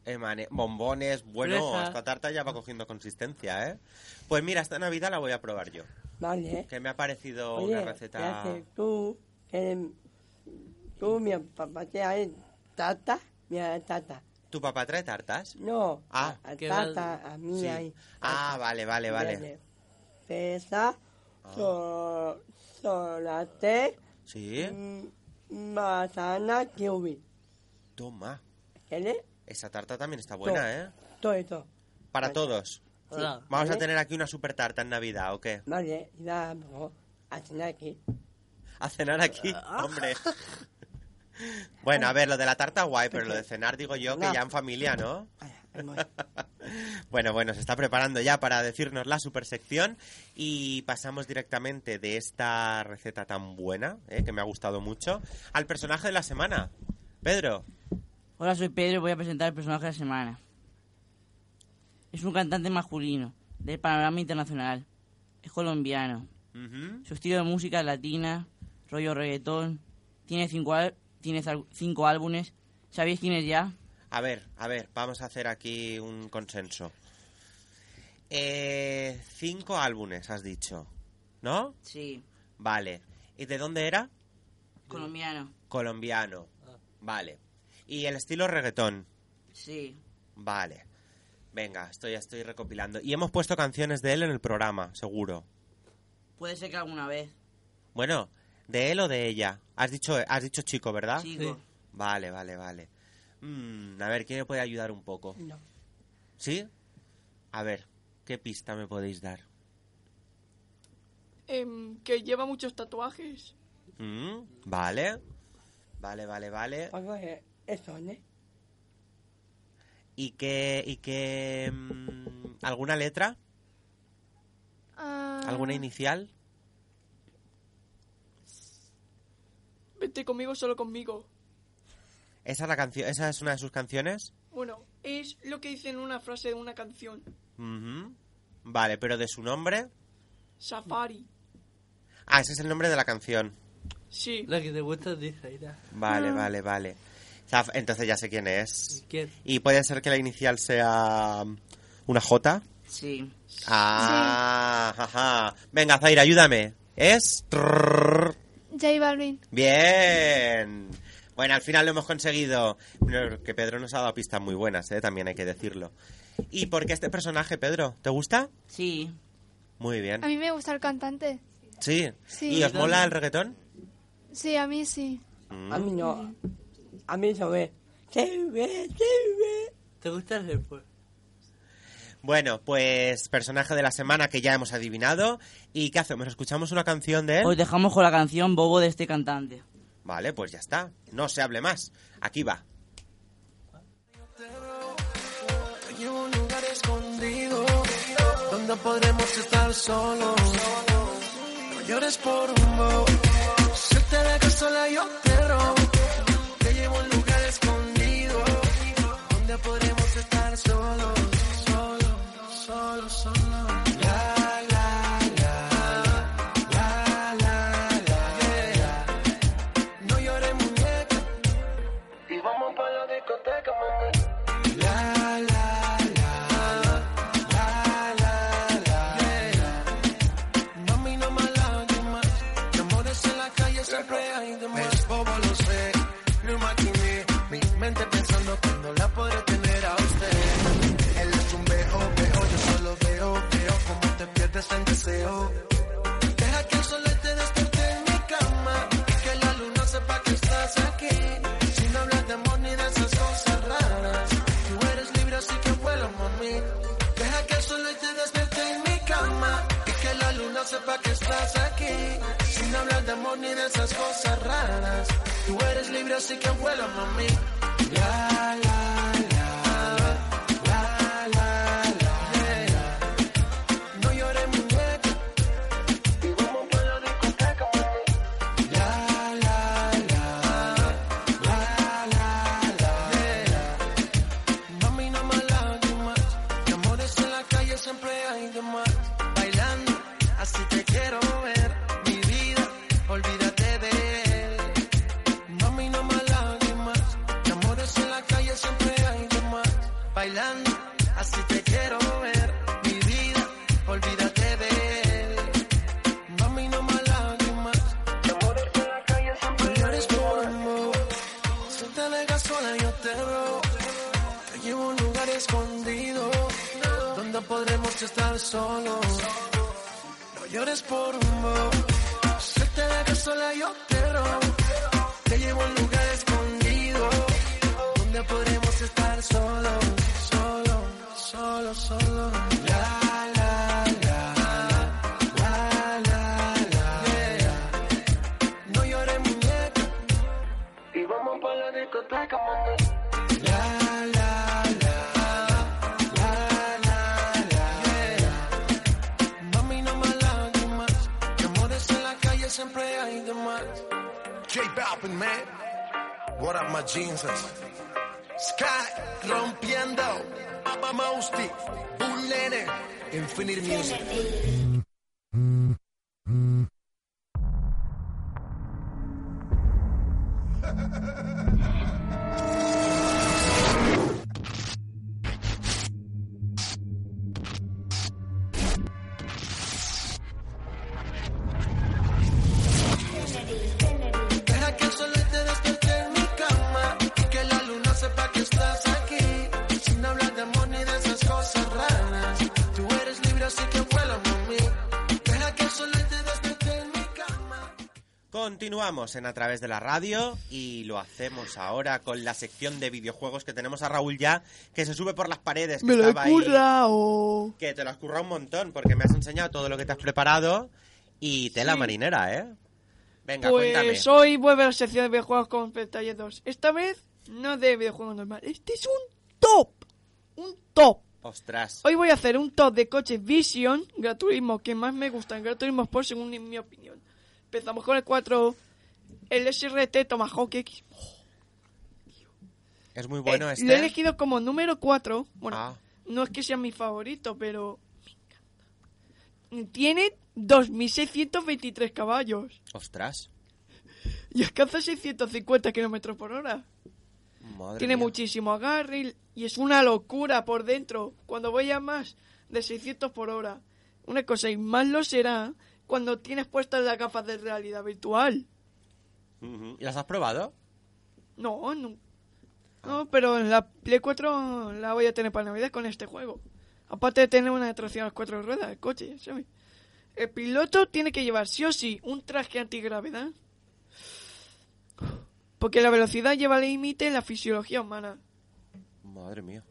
Emane- bombones. Bueno, Fresa. esta tarta ya va cogiendo consistencia, ¿eh? Pues mira, esta Navidad la voy a probar yo. Vale. Que me ha parecido Oye, una ¿qué receta... haces tú? Que tú, mi papá te hace tata, mira tata. ¿Tu papá trae tartas? No, Ah, a, a que tata, a mí Sí. hay. Ah, vale, vale, vale. Pesa, Ah. so, solate, Sí, mm, manzana, kiwi. toma. ¿Quieres? Esa tarta también está buena, ¿eh? Todo esto. Para Vale. todos. Hola. Vamos a tener aquí una super tarta en Navidad, ¿o qué? Vale, y vamos a cenar aquí. A cenar aquí, [laughs] hombre. [laughs] Bueno, a ver, lo de la tarta guay, pero lo de cenar digo yo que ya en familia, ¿no? [laughs] Bueno, bueno, se está preparando ya para decirnos la super sección y pasamos directamente de esta receta tan buena, ¿eh? que me ha gustado mucho, al personaje de la semana. Pedro, Hola, soy Pedro y voy a presentar el personaje de la semana. Es un cantante masculino del panorama internacional. Es colombiano. Su estilo de música es latina, rollo reggaetón. Tiene cinco, al- tiene cinco álbumes. ¿Sabéis quién es ya? a ver, a ver, vamos a hacer aquí un consenso. Eh, cinco álbumes, has dicho, ¿no? Sí. Vale. ¿Y de dónde era? Colombiano. Colombiano. Vale. ¿Y el estilo reggaetón? Sí. Vale. Venga, estoy, estoy recopilando. Y hemos puesto canciones de él en el programa, seguro. Puede ser que alguna vez. Bueno, ¿de él o de ella? Has dicho, has dicho chico, ¿verdad? Chico. Vale, vale, vale. Mm, a ver, ¿quién me puede ayudar un poco? No. ¿Sí? A ver, ¿qué pista me podéis dar? Em, que lleva muchos tatuajes. Mm, vale. Vale, vale, vale. Algo de eso, ¿no? ¿Y qué, y qué, mm, alguna letra? Ah, ¿Alguna inicial? Vete conmigo, solo conmigo. ¿Esa es, la canción, ¿Esa es una de sus canciones? Bueno, es lo que dice en una frase de una canción. Ujú. Vale, pero de su nombre. Safari. Ah, ese es el nombre de la canción. Sí. La que te gusta de Zaira. Vale, Ah. vale, Entonces ya sé quién es. ¿Quién? ¿Y puede ser que la inicial sea una J? Sí. Ah, ajá. Venga, Zaira, ayúdame. Es... J Balvin. Bien. Bueno, al final lo hemos conseguido. Que Pedro nos ha dado pistas muy buenas, ¿eh? también hay que decirlo. ¿Y por qué este personaje, Pedro? ¿Te gusta? Sí. Muy bien. A mí me gusta el cantante. Sí. Sí. ¿Y os mola el reggaetón? Sí, a mí sí. Mm. A mí no. A mí ve. ¿Te gusta el después? Bueno, pues personaje de la semana que ya hemos adivinado. ¿Y qué hacemos? ¿Escuchamos una canción de él? Os dejamos con la canción Bobo de este cantante. Vale, pues ya está. No se hable más. Aquí va. Llevo un lugar escondido donde podremos estar solos. No llores por un bobo. Si te dejas sola, yo te robo. Podremos estar solos. Solos, solos, solos. Ni de esas cosas raras. Tú eres libre así que vuela, mami. La. La, escondido, donde podremos estar solos. No llores por un bobo, suelta la casola yo te robo. Te llevo a un lugar escondido, donde podremos estar solos, solo, solo, solo. La, la, la. No llores muñeca y vamos pa' la discoteca, mamá. Man. What up, my jeans? Sky rompiendo. Papa Mousti. Bull. Infinite Music. Continuamos en A través de la radio y lo hacemos ahora con la sección de videojuegos que tenemos a Raúl ya, que se sube por las paredes. Que Me lo he estaba ahí, currado. que te lo has currado un montón porque me has enseñado todo lo que te has preparado y tela Sí. marinera, ¿eh? Venga, cuéntame. Pues hoy vuelve a la sección de videojuegos con Petalle 2. Esta vez no de videojuegos normal. Este es un top. Un top. Ostras. Hoy voy a hacer un top de coches Vision, Gran Turismo, que más me gustan. Gran Turismo Sport, según mi opinión. Empezamos con el 4, el SRT Tomahawk X. Es muy bueno Eh, este. Lo he elegido como número 4. Bueno, Ah. no es que sea mi favorito, pero me encanta. Tiene 2.623 caballos Ostras. y alcanza 650 kilómetros por hora. Madre Tiene mía. muchísimo agarre y- y es una locura por dentro. Cuando voy a más de 600 por hora. Una cosa, y más lo será cuando tienes puestas las gafas de realidad virtual. ¿Y las has probado? No, no. No, pero en la Play 4 la voy a tener para Navidad con este juego. Aparte de tener una tracción a las cuatro ruedas, el coche, ¿sabes? El piloto tiene que llevar sí o sí un traje antigravedad. Porque la velocidad lleva límite la fisiología humana. Madre mía.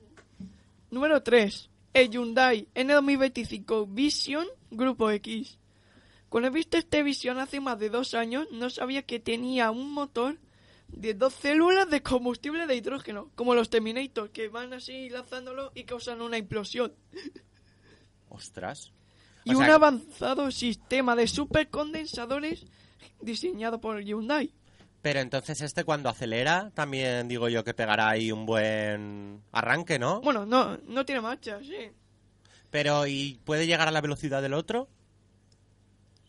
Número 3. El Hyundai N2025 Vision Grupo X. Cuando he visto este Vision hace más de dos años, no sabía que tenía un motor de dos células de combustible de hidrógeno, como los Terminator, que van así lanzándolo y causan una implosión. Ostras. Y un avanzado sistema de supercondensadores diseñado por Hyundai. Pero entonces este cuando acelera, también digo yo que pegará ahí un buen arranque, ¿no? Bueno, no, no tiene marcha, sí. Pero ¿y puede llegar a la velocidad del otro?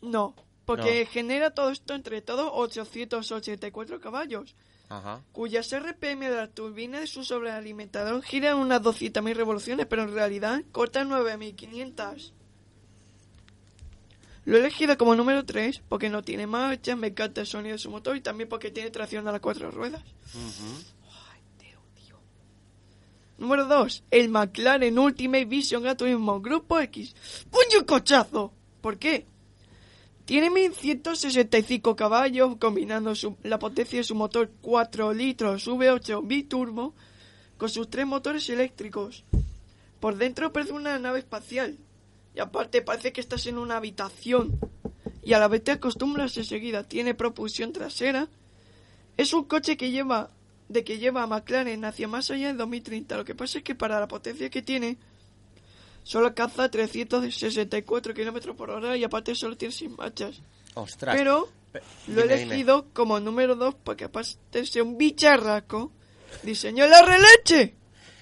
No, porque No. genera todo esto entre todos 884 caballos. Ajá. cuyas RPM de la turbina de su sobrealimentador giran unas 200.000 revoluciones, pero en realidad cortan 9.500. Lo he elegido como número 3 porque no tiene marcha, me encanta el sonido de su motor y también porque tiene tracción a las cuatro ruedas. Número 2. El McLaren Ultimate Vision Gran Turismo Grupo X. ¡Puño cochazo! ¿Por qué? Tiene 1165 caballos, combinando su- la potencia de su motor 4 litros V8 biturbo con sus tres motores eléctricos. Por dentro parece una nave espacial. Y aparte parece que estás en una habitación. Y a la vez te acostumbras enseguida. Tiene propulsión trasera. Es un coche que lleva de que lleva a McLaren hacia más allá de 2030. Lo que pasa es que para la potencia que tiene solo alcanza 364 kilómetros por hora y aparte solo tiene 6 marchas. Ostras. Pero Pe- lo he dime. elegido como número 2 porque aparte ser un bicharraco, diseñó la releche.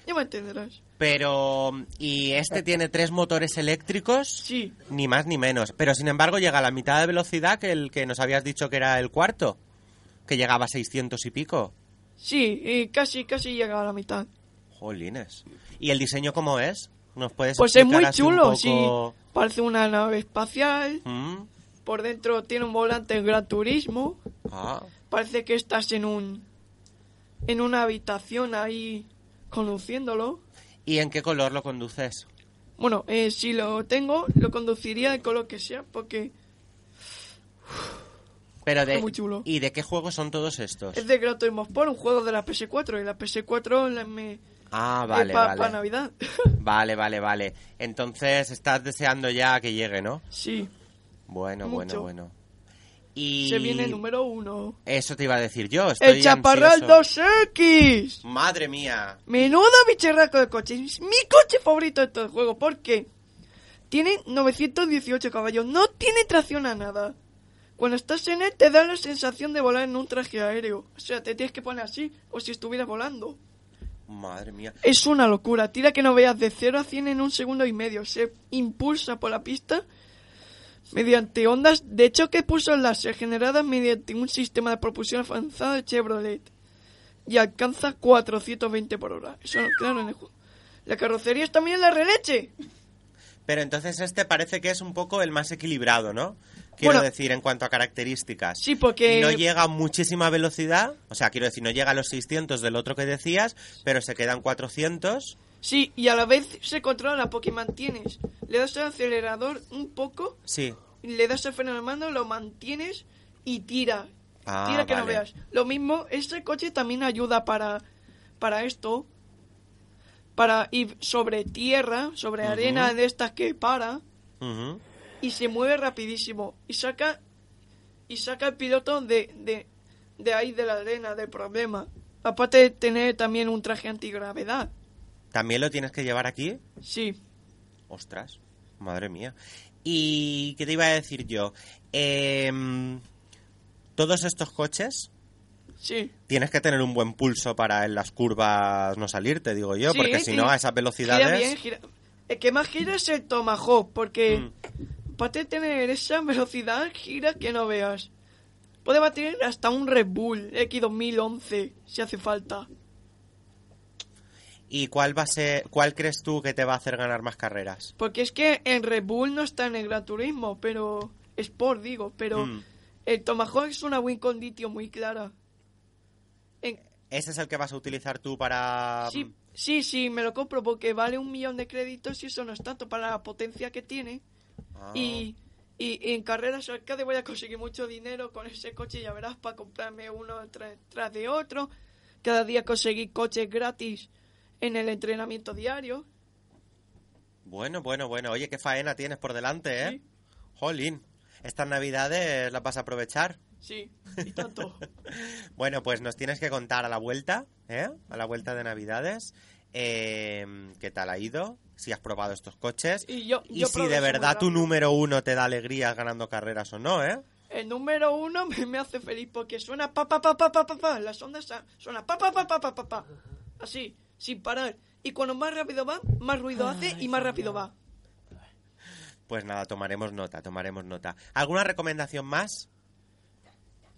Ya me entenderás. Pero, ¿y este tiene tres motores eléctricos? Sí. Ni más ni menos. Pero, sin embargo, llega a la mitad de velocidad que el que nos habías dicho que era el cuarto. Que llegaba a 600 y pico. Sí, y casi, casi llega a la mitad. Jolines. ¿Y el diseño cómo es? ¿Nos puedes Pues es muy un chulo, poco? sí. Parece una nave espacial. ¿Mm? Por dentro tiene un volante en Gran Turismo. Ah, Parece que estás en un en una habitación ahí conduciéndolo. ¿Y en qué color lo conduces? Bueno, eh, si lo tengo, lo conduciría de color que sea, porque [sighs] Pero de, muy chulo. ¿Y de qué juegos son todos estos? es de Gran Turismo Sport, un juego de la PS4, y la PS4 la me... Ah, vale, para vale. Navidad. [laughs] Vale, vale, vale. Entonces estás deseando ya que llegue, ¿no? Sí, Bueno, Mucho. bueno, bueno. Y se viene el número uno. eso te iba a decir yo. Estoy ¡El Chaparral ansioso. 2X! Madre mía. Menudo bicharraco de coche. Es mi coche favorito de todo el juego. ¿Por qué? Tiene 918 caballos. No tiene tracción a nada. Cuando estás en él te da la sensación de volar en un traje aéreo. O sea, te tienes que poner así, o si estuvieras volando. Madre mía. Es una locura. Tira que no veas de 0 a 100 en un segundo y medio. Se impulsa por la pista mediante ondas de choque pulsos láser generadas mediante un sistema de propulsión avanzado de Chevrolet. Y alcanza 420 por hora. Eso claro en el juego. La carrocería es también la releche. Pero entonces este parece que es un poco el más equilibrado, ¿no? Quiero Bueno. decir, en cuanto a características. Sí, porque- No llega a muchísima velocidad, o sea, quiero decir, no llega a los 600 del otro que decías, pero se quedan 400. Sí, y a la vez se controla porque mantienes. Le das al acelerador un poco, Sí. le das al freno de mano, lo mantienes y tira. Ah, tira que no veas. Lo mismo, este coche también ayuda para, para esto. Para ir sobre tierra, sobre arena de estas que para. Ujú. Y se mueve rapidísimo. Y saca. Y saca el piloto de, de, de ahí de la arena, del problema. Aparte de tener también un traje antigravedad. ¿También lo tienes que llevar aquí? Sí. Ostras, madre mía. ¿Y qué te iba a decir yo? Em, Todos estos coches Sí. tienes que tener un buen pulso para en las curvas no salir, te digo yo, Sí, porque si no, a esas Gira velocidades... bien, gira- El que más gira es el Tomahawk, porque Mm. Aparte de tener esa velocidad, gira que no veas. Puede batir hasta un Red Bull X2011, si hace falta. ¿Y cuál va a ser, cuál crees tú que te va a hacer ganar más carreras? Porque es que en Red Bull no está en el Gran Turismo, pero... Sport, digo, pero... Mm. El Tomahawk es una win condition muy clara. En- ¿Ese es el que vas a utilizar tú para...? Sí, sí, sí, me lo compro porque vale un millón de créditos y eso no es tanto para la potencia que tiene. Ah. Y, y en carreras arcade voy a conseguir mucho dinero con ese coche, ya verás, para comprarme uno tra- tras de otro. Cada día conseguir coches gratis en el entrenamiento diario. Bueno, bueno, bueno. Oye, qué faena tienes por delante, ¿eh? Jolín. Estas navidades las vas a aprovechar. Sí, y tanto. [laughs] Bueno, pues nos tienes que contar a la vuelta, ¿eh? A la vuelta de navidades. eh, ¿Qué tal ha ido? Si has probado estos coches. Y yo- y yo si de verdad tu número uno te da alegrías ganando carreras o no, ¿eh? El número uno me, me hace feliz porque suena pa pa pa pa pa pa pa. Las ondas suena pa pa pa pa pa pa pa. Así, sin parar. Y cuando más rápido va, más ruido hace y más rápido va. Pues nada, tomaremos nota, tomaremos nota. ¿Alguna recomendación más?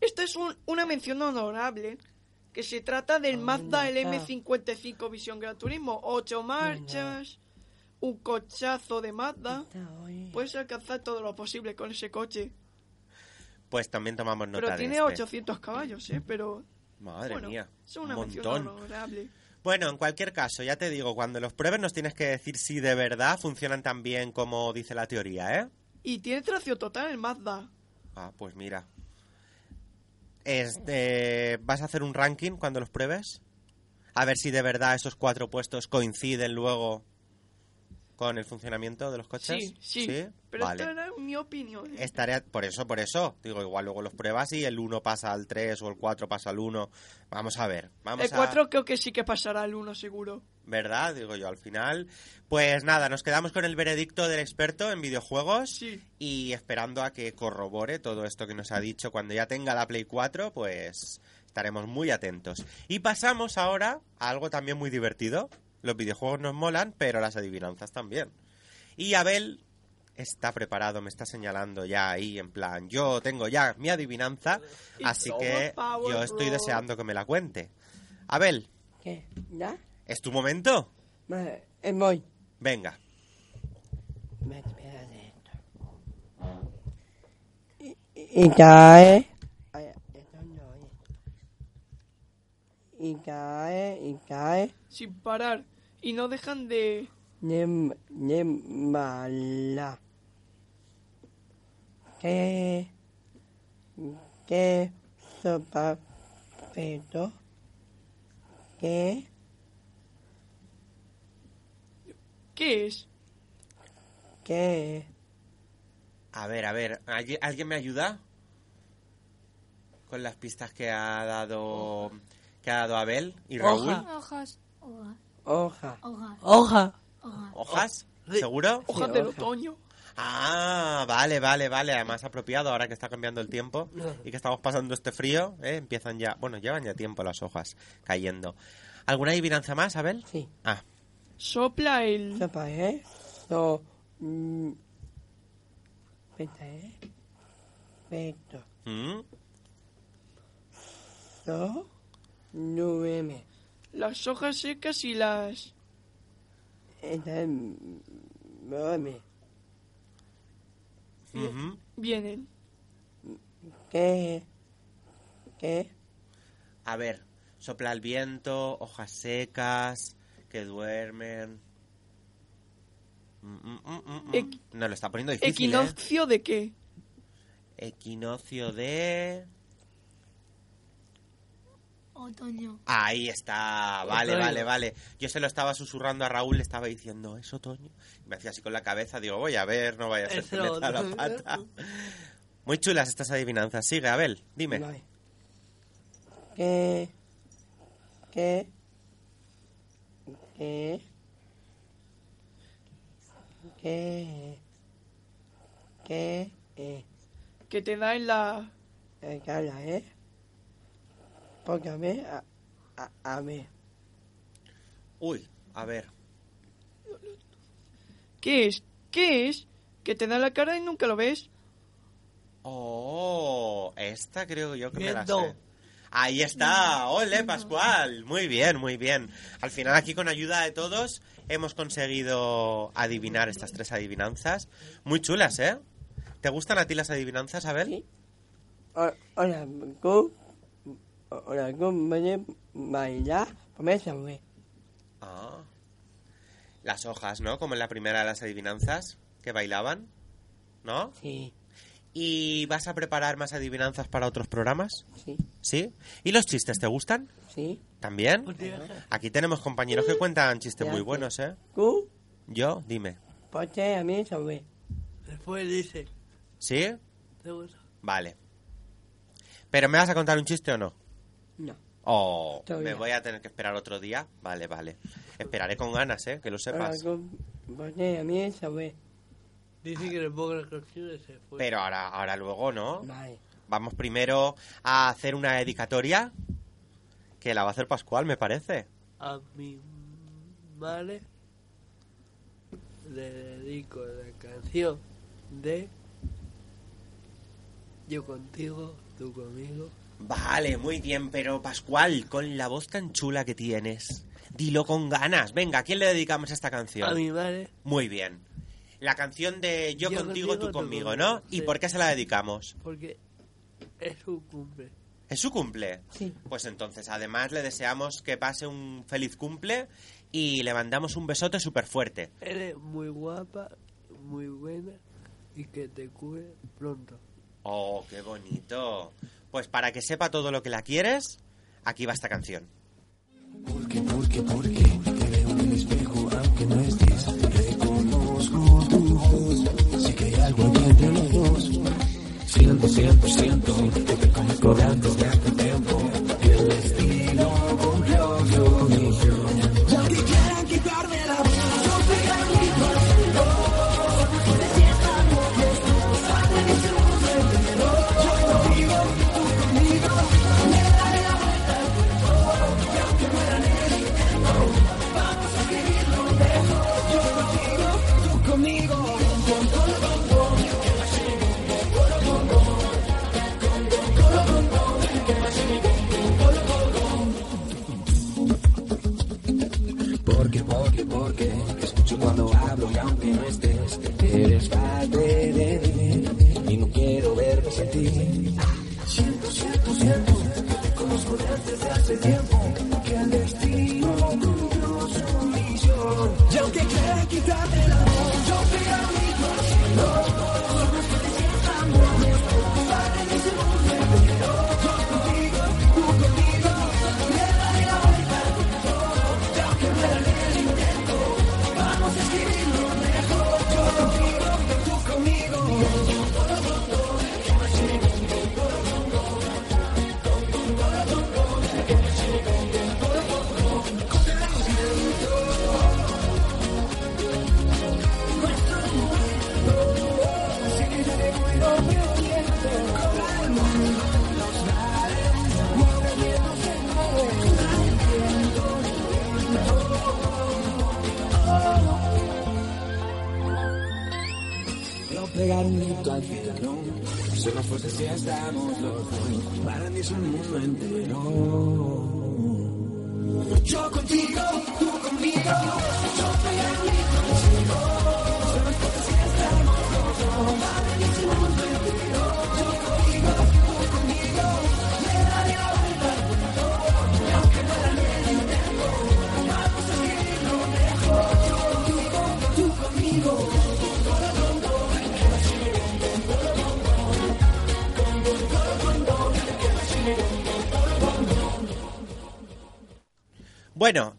Esta es un- una mención honorable que se trata del Mazda LM55 Visión Gran Turismo. Ocho marchas, un cochazo de Mazda. Puedes alcanzar todo lo posible con ese coche. Pues también tomamos nota Pero de tiene este. 800 caballos, ¿eh? Pero Madre bueno, mía, es una un montón. honorable. Bueno, en cualquier caso, ya te digo, cuando los pruebes nos tienes que decir si de verdad funcionan tan bien como dice la teoría, ¿eh? Y tiene tracción total el Mazda. Ah, pues mira. Este, ¿Vas a hacer un ranking cuando los pruebes? A ver si de verdad esos cuatro puestos coinciden luego con el funcionamiento de los coches. Sí, sí. Pero vale. esto era mi opinión. Estaré, por eso, por eso. Digo, igual luego los pruebas y el 1 pasa al 3 o el 4 pasa al 1. Vamos a ver. Vamos el a... 4 creo que sí que pasará al 1 seguro. ¿Verdad? Digo yo al final. Pues nada, nos quedamos con el veredicto del experto en videojuegos y esperando a que corrobore todo esto que nos ha dicho. Cuando ya tenga la Play 4, pues estaremos muy atentos. Y pasamos ahora a algo también muy divertido. Los videojuegos nos molan, pero las adivinanzas también. Y Abel está preparado, me está señalando ya ahí en plan, yo tengo ya mi adivinanza, así que Power yo estoy Bro. deseando que me la cuente. Abel, ¿Qué? ¿Ya? ¿es tu momento? Eh, voy. Venga. Y, cae. Y cae, y cae. Sin parar. Y no dejan de... Nem, Nemala. ¿Qué? ¿Qué sopa peto? ¿Qué? ¿Qué es? ¿Qué? A ver, a ver, ¿alguien alguien me ayuda? Con las pistas que ha dado que ha dado Abel y Raúl. Hojas. Hoja. Hoja. Hoja. ¿Hojas? ¿Seguro? Hojas del otoño. Ah, vale, vale, vale. Además apropiado ahora que está cambiando el tiempo y que estamos pasando este frío, ¿eh? empiezan ya, bueno, llevan ya tiempo las hojas cayendo. ¿Alguna adivinanza más, Abel? Sí. Ah, Sopla el... Sopa, ¿eh? So... mm, Peta, ¿eh? ¿mm? So... Nueve. Las hojas secas y las... Vienen. ¿Qué? ¿Qué? A ver, sopla el viento, hojas secas, que duermen. Mm, mm, mm, No, lo está poniendo difícil, ¿eh? ¿Equinoccio de qué? Equinoccio de... Otoño. Ahí está, vale, Otoño. vale, vale. Yo se lo estaba susurrando a Raúl, le estaba diciendo, es otoño. Y me hacía así con la cabeza, digo, voy a ver, no vaya a ser que meta la pata. Muy chulas estas adivinanzas. Sigue, Abel, dime. Vale. ¿Qué? ¿Qué? ¿Qué? ¿Qué? ¿Qué? Que te da en la... eh, ¿Qué habla, eh? Porque a mí, a, a, a mí. Uy, a ver. ¿Qué es? ¿Qué es? Que te da la cara y nunca lo ves. Oh, esta creo yo que me la sé. Ahí está, ole Pascual, muy bien, muy bien. Al final aquí con ayuda de todos hemos conseguido adivinar estas tres adivinanzas. Muy chulas, ¿eh? ¿Te gustan a ti las adivinanzas, Abel? O- Hola, ¿cómo? Hola, ¿cómo me bailar? Pues me Ah. Las hojas, ¿no? Como en la primera de las adivinanzas que bailaban, ¿no? Sí. ¿Y vas a preparar más adivinanzas para otros programas? Sí. ¿Sí? ¿Y los chistes te gustan? Sí. ¿También? Aquí tenemos compañeros que cuentan chistes muy buenos, ¿eh? ¿Tú? Yo, dime. Porque a mí. Después dice, ¿Sí? ¿te gusta? Vale. ¿Pero me vas a contar un chiste o no? No. Oh, Todavía. me voy a tener que esperar otro día. Vale, vale. Esperaré con ganas, ¿eh? Que lo sepas. sabe. Dice que le pongo las canciones se fue. Pero ahora, ahora luego, ¿no? Vale. Vamos primero a hacer una dedicatoria que la va a hacer Pascual, me parece. A mi madre le dedico la canción de Yo contigo, tú conmigo. Vale, muy bien, pero Pascual, con la voz tan chula que tienes, dilo con ganas. Venga, ¿a quién le dedicamos esta canción? A mi madre, Muy bien. La canción de Yo, Yo contigo, contigo, tú conmigo, conmigo, ¿no? ¿Y por qué se la dedicamos? porque es su cumple. ¿Es su cumple? Sí. Pues entonces, además, le deseamos que pase un feliz cumple y le mandamos un besote súper fuerte. Eres muy guapa, muy buena y que te cure pronto. Oh, qué bonito. Pues para que sepa todo lo que la quieres, aquí va esta canción. Que hay algo aquí. Siento, siento, siento. Que te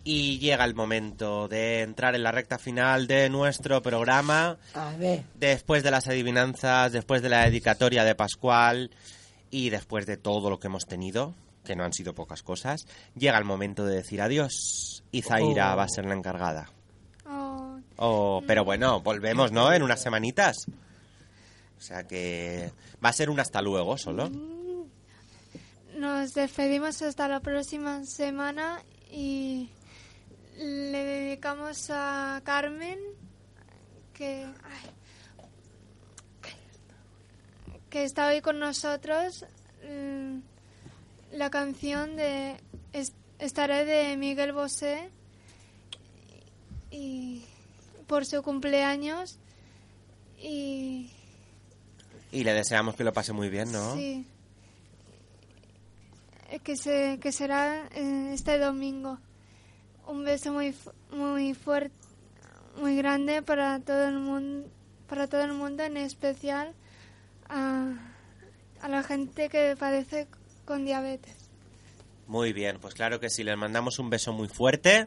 y llega el momento de entrar en la recta final de nuestro programa. A ver. Después de las adivinanzas, después de la dedicatoria de Pascual y después de todo lo que hemos tenido, que no han sido pocas cosas, llega el momento de decir adiós. Y Zaira Oh. va a ser la encargada. Oh, Oh, pero bueno, volvemos, ¿no? En unas semanitas. O sea que va a ser un hasta luego solo. nos despedimos hasta la próxima semana y le dedicamos a Carmen que ay, que está hoy con nosotros mm, la canción de Es- Estaré de Miguel Bosé y por su cumpleaños y Y le deseamos que lo pase muy bien, ¿no? Sí. Eh, Que, se, que será eh, este domingo. Un beso muy muy fuerte, muy grande para todo el mundo, para todo el mundo, en especial a, a la gente que padece con diabetes. Muy bien, pues claro que sí, le mandamos un beso muy fuerte,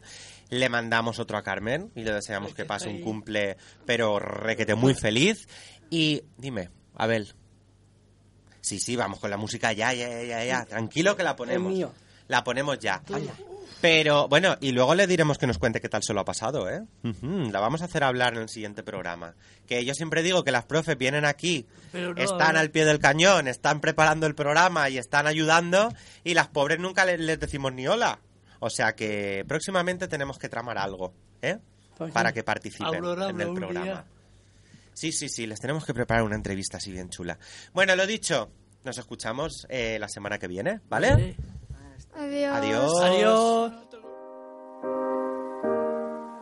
le mandamos otro a Carmen y le deseamos que pase un cumple, pero requete muy feliz. Y dime, Abel. Sí, sí, vamos con la música ya, ya, ya, ya, ya. Tranquilo que la ponemos. mío. La ponemos ya. Pero bueno, y luego le diremos que nos cuente qué tal se lo ha pasado, ¿eh? La vamos a hacer hablar en el siguiente programa. Que yo siempre digo que las profes vienen aquí, no, están no. al pie del cañón, están preparando el programa y están ayudando, y las pobres nunca le- les, decimos ni hola. O sea que próximamente tenemos que tramar algo, ¿eh? Pues Para sí. que participen Aurora en el programa. día. Sí, sí, sí, les tenemos que preparar una entrevista así bien chula. Bueno, lo dicho, nos escuchamos eh, la semana que viene, ¿vale? Adiós. Adiós. Adiós.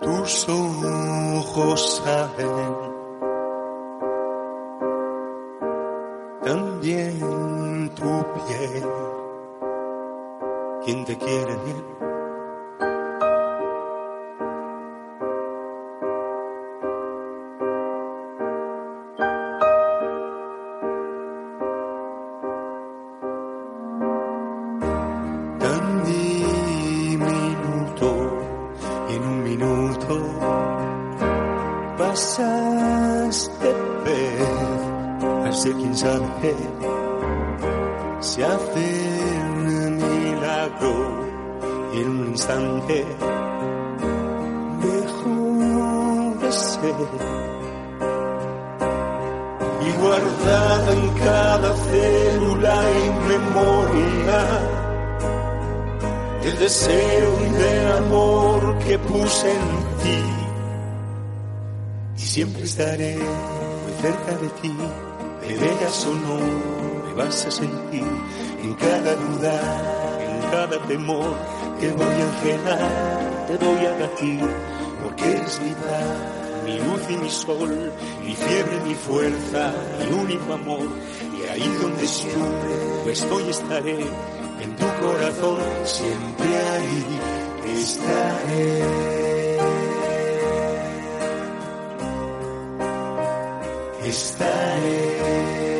Tus ojos saben también tu piel. ¿Quién te quiere bien? Veas o no, me vas a sentir en cada duda, en cada temor que voy a enfrentar, te voy a latir, porque eres mi paz, mi luz y mi sol, mi fiebre, mi fuerza, mi único amor. Y ahí donde estuve, estoy y estaré, en tu corazón, siempre ahí estaré. Te